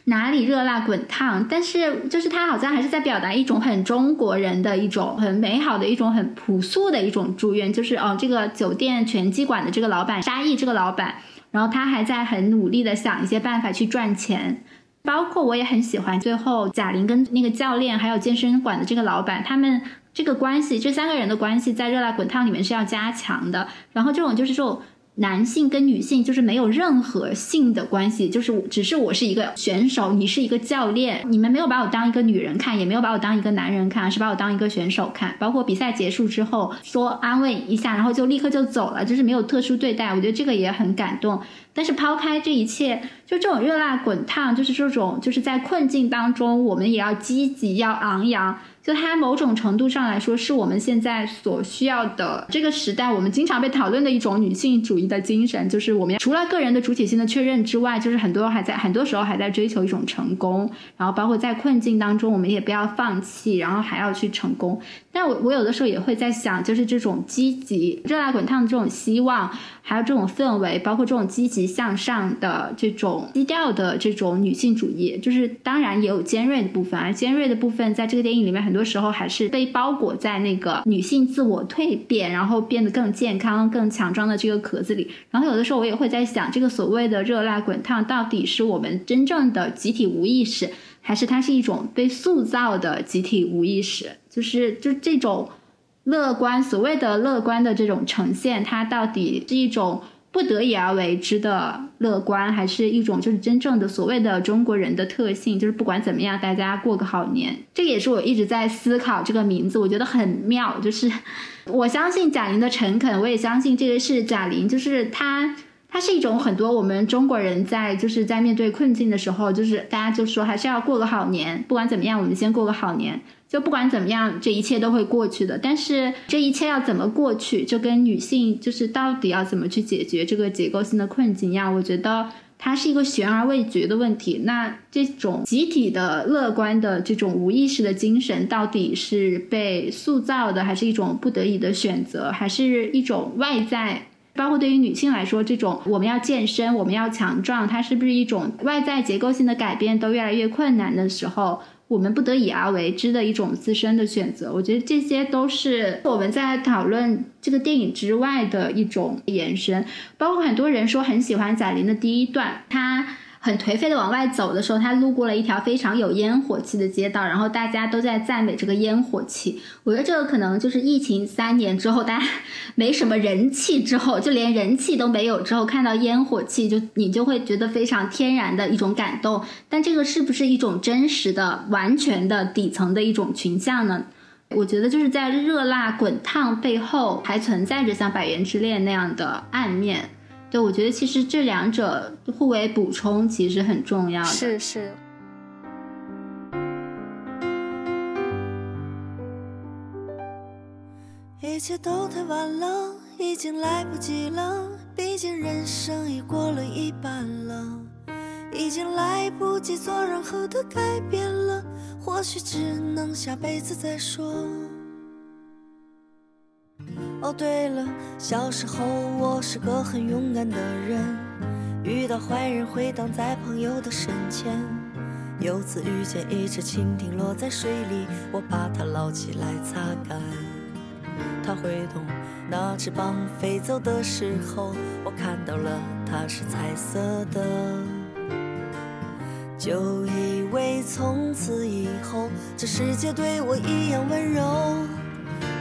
哪里热辣滚烫？但是就是他好像还是在表达一种很中国人的一种很美好的一种很朴素的一种祝愿，就是哦，这个酒店拳击馆的这个老板沙溢这个老板，然后他还在很努力的想一些办法去赚钱。包括我也很喜欢最后贾玲跟那个教练还有健身馆的这个老板，他们这个关系，这三个人的关系在热辣滚烫里面是要加强的。然后这种就是说。男性跟女性就是没有任何性的关系，就是只是我是一个选手，你是一个教练，你们没有把我当一个女人看，也没有把我当一个男人看，是把我当一个选手看。包括比赛结束之后说安慰一下，然后就立刻就走了，就是没有特殊对待。我觉得这个也很感动。但是抛开这一切，就这种热辣滚烫，就是这种就是在困境当中，我们也要积极，要昂扬。就它某种程度上来说，是我们现在所需要的这个时代，我们经常被讨论的一种女性主义的精神，就是我们除了个人的主体性的确认之外，就是很多还在很多时候还在追求一种成功，然后包括在困境当中，我们也不要放弃，然后还要去成功。但我我有的时候也会在想，就是这种积极、热辣滚烫的这种希望。还有这种氛围，包括这种积极向上的这种低调的这种女性主义，就是当然也有尖锐的部分，而尖锐的部分在这个电影里面，很多时候还是被包裹在那个女性自我蜕变，然后变得更健康、更强壮的这个壳子里。然后有的时候我也会在想，这个所谓的热辣滚烫，到底是我们真正的集体无意识，还是它是一种被塑造的集体无意识？就是就这种。乐观，所谓的乐观的这种呈现，它到底是一种不得已而为之的乐观，还是一种就是真正的所谓的中国人的特性？就是不管怎么样，大家过个好年。这个也是我一直在思考这个名字，我觉得很妙。就是 我相信贾玲的诚恳，我也相信这个是贾玲，就是她。它是一种很多我们中国人在就是在面对困境的时候，就是大家就说还是要过个好年，不管怎么样，我们先过个好年。就不管怎么样，这一切都会过去的。但是这一切要怎么过去，就跟女性就是到底要怎么去解决这个结构性的困境一样，我觉得它是一个悬而未决的问题。那这种集体的乐观的这种无意识的精神，到底是被塑造的，还是一种不得已的选择，还是一种外在？包括对于女性来说，这种我们要健身，我们要强壮，它是不是一种外在结构性的改变都越来越困难的时候，我们不得已而为之的一种自身的选择？我觉得这些都是我们在讨论这个电影之外的一种延伸。包括很多人说很喜欢贾玲的第一段，她。很颓废的往外走的时候，他路过了一条非常有烟火气的街道，然后大家都在赞美这个烟火气。我觉得这个可能就是疫情三年之后，大家 没什么人气之后，就连人气都没有之后，看到烟火气，就你就会觉得非常天然的一种感动。但这个是不是一种真实的、完全的底层的一种群像呢？我觉得就是在热辣滚烫背后，还存在着像《百元之恋》那样的暗面。对，我觉得其实这两者互为补充，其实很重要的。是是。一切都太晚了，已经来不及了。毕竟人生已过了一半了，已经来不及做任何的改变了。或许只能下辈子再说。哦，对了，小时候我是个很勇敢的人，遇到坏人会挡在朋友的身前。有次遇见一只蜻蜓落在水里，我把它捞起来擦干。它挥动那翅膀飞走的时候，我看到了它是彩色的，就以为从此以后这世界对我一样温柔。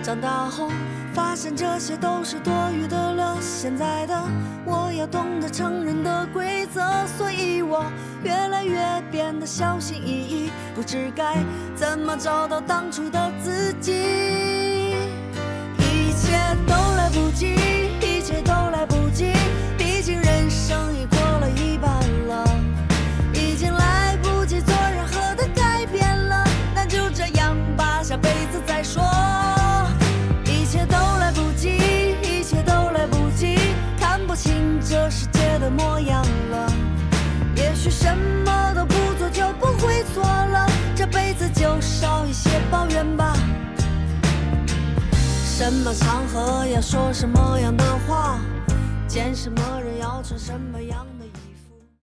长大后。发现这些都是多余的了。现在的我要懂得成人的规则，所以我越来越变得小心翼翼，不知该怎么找到当初的自己。一切都的模样了，也许什么都不做就不会错了，这辈子就少一些抱怨吧。什么场合要说什么样的话，见什么人要穿什么样。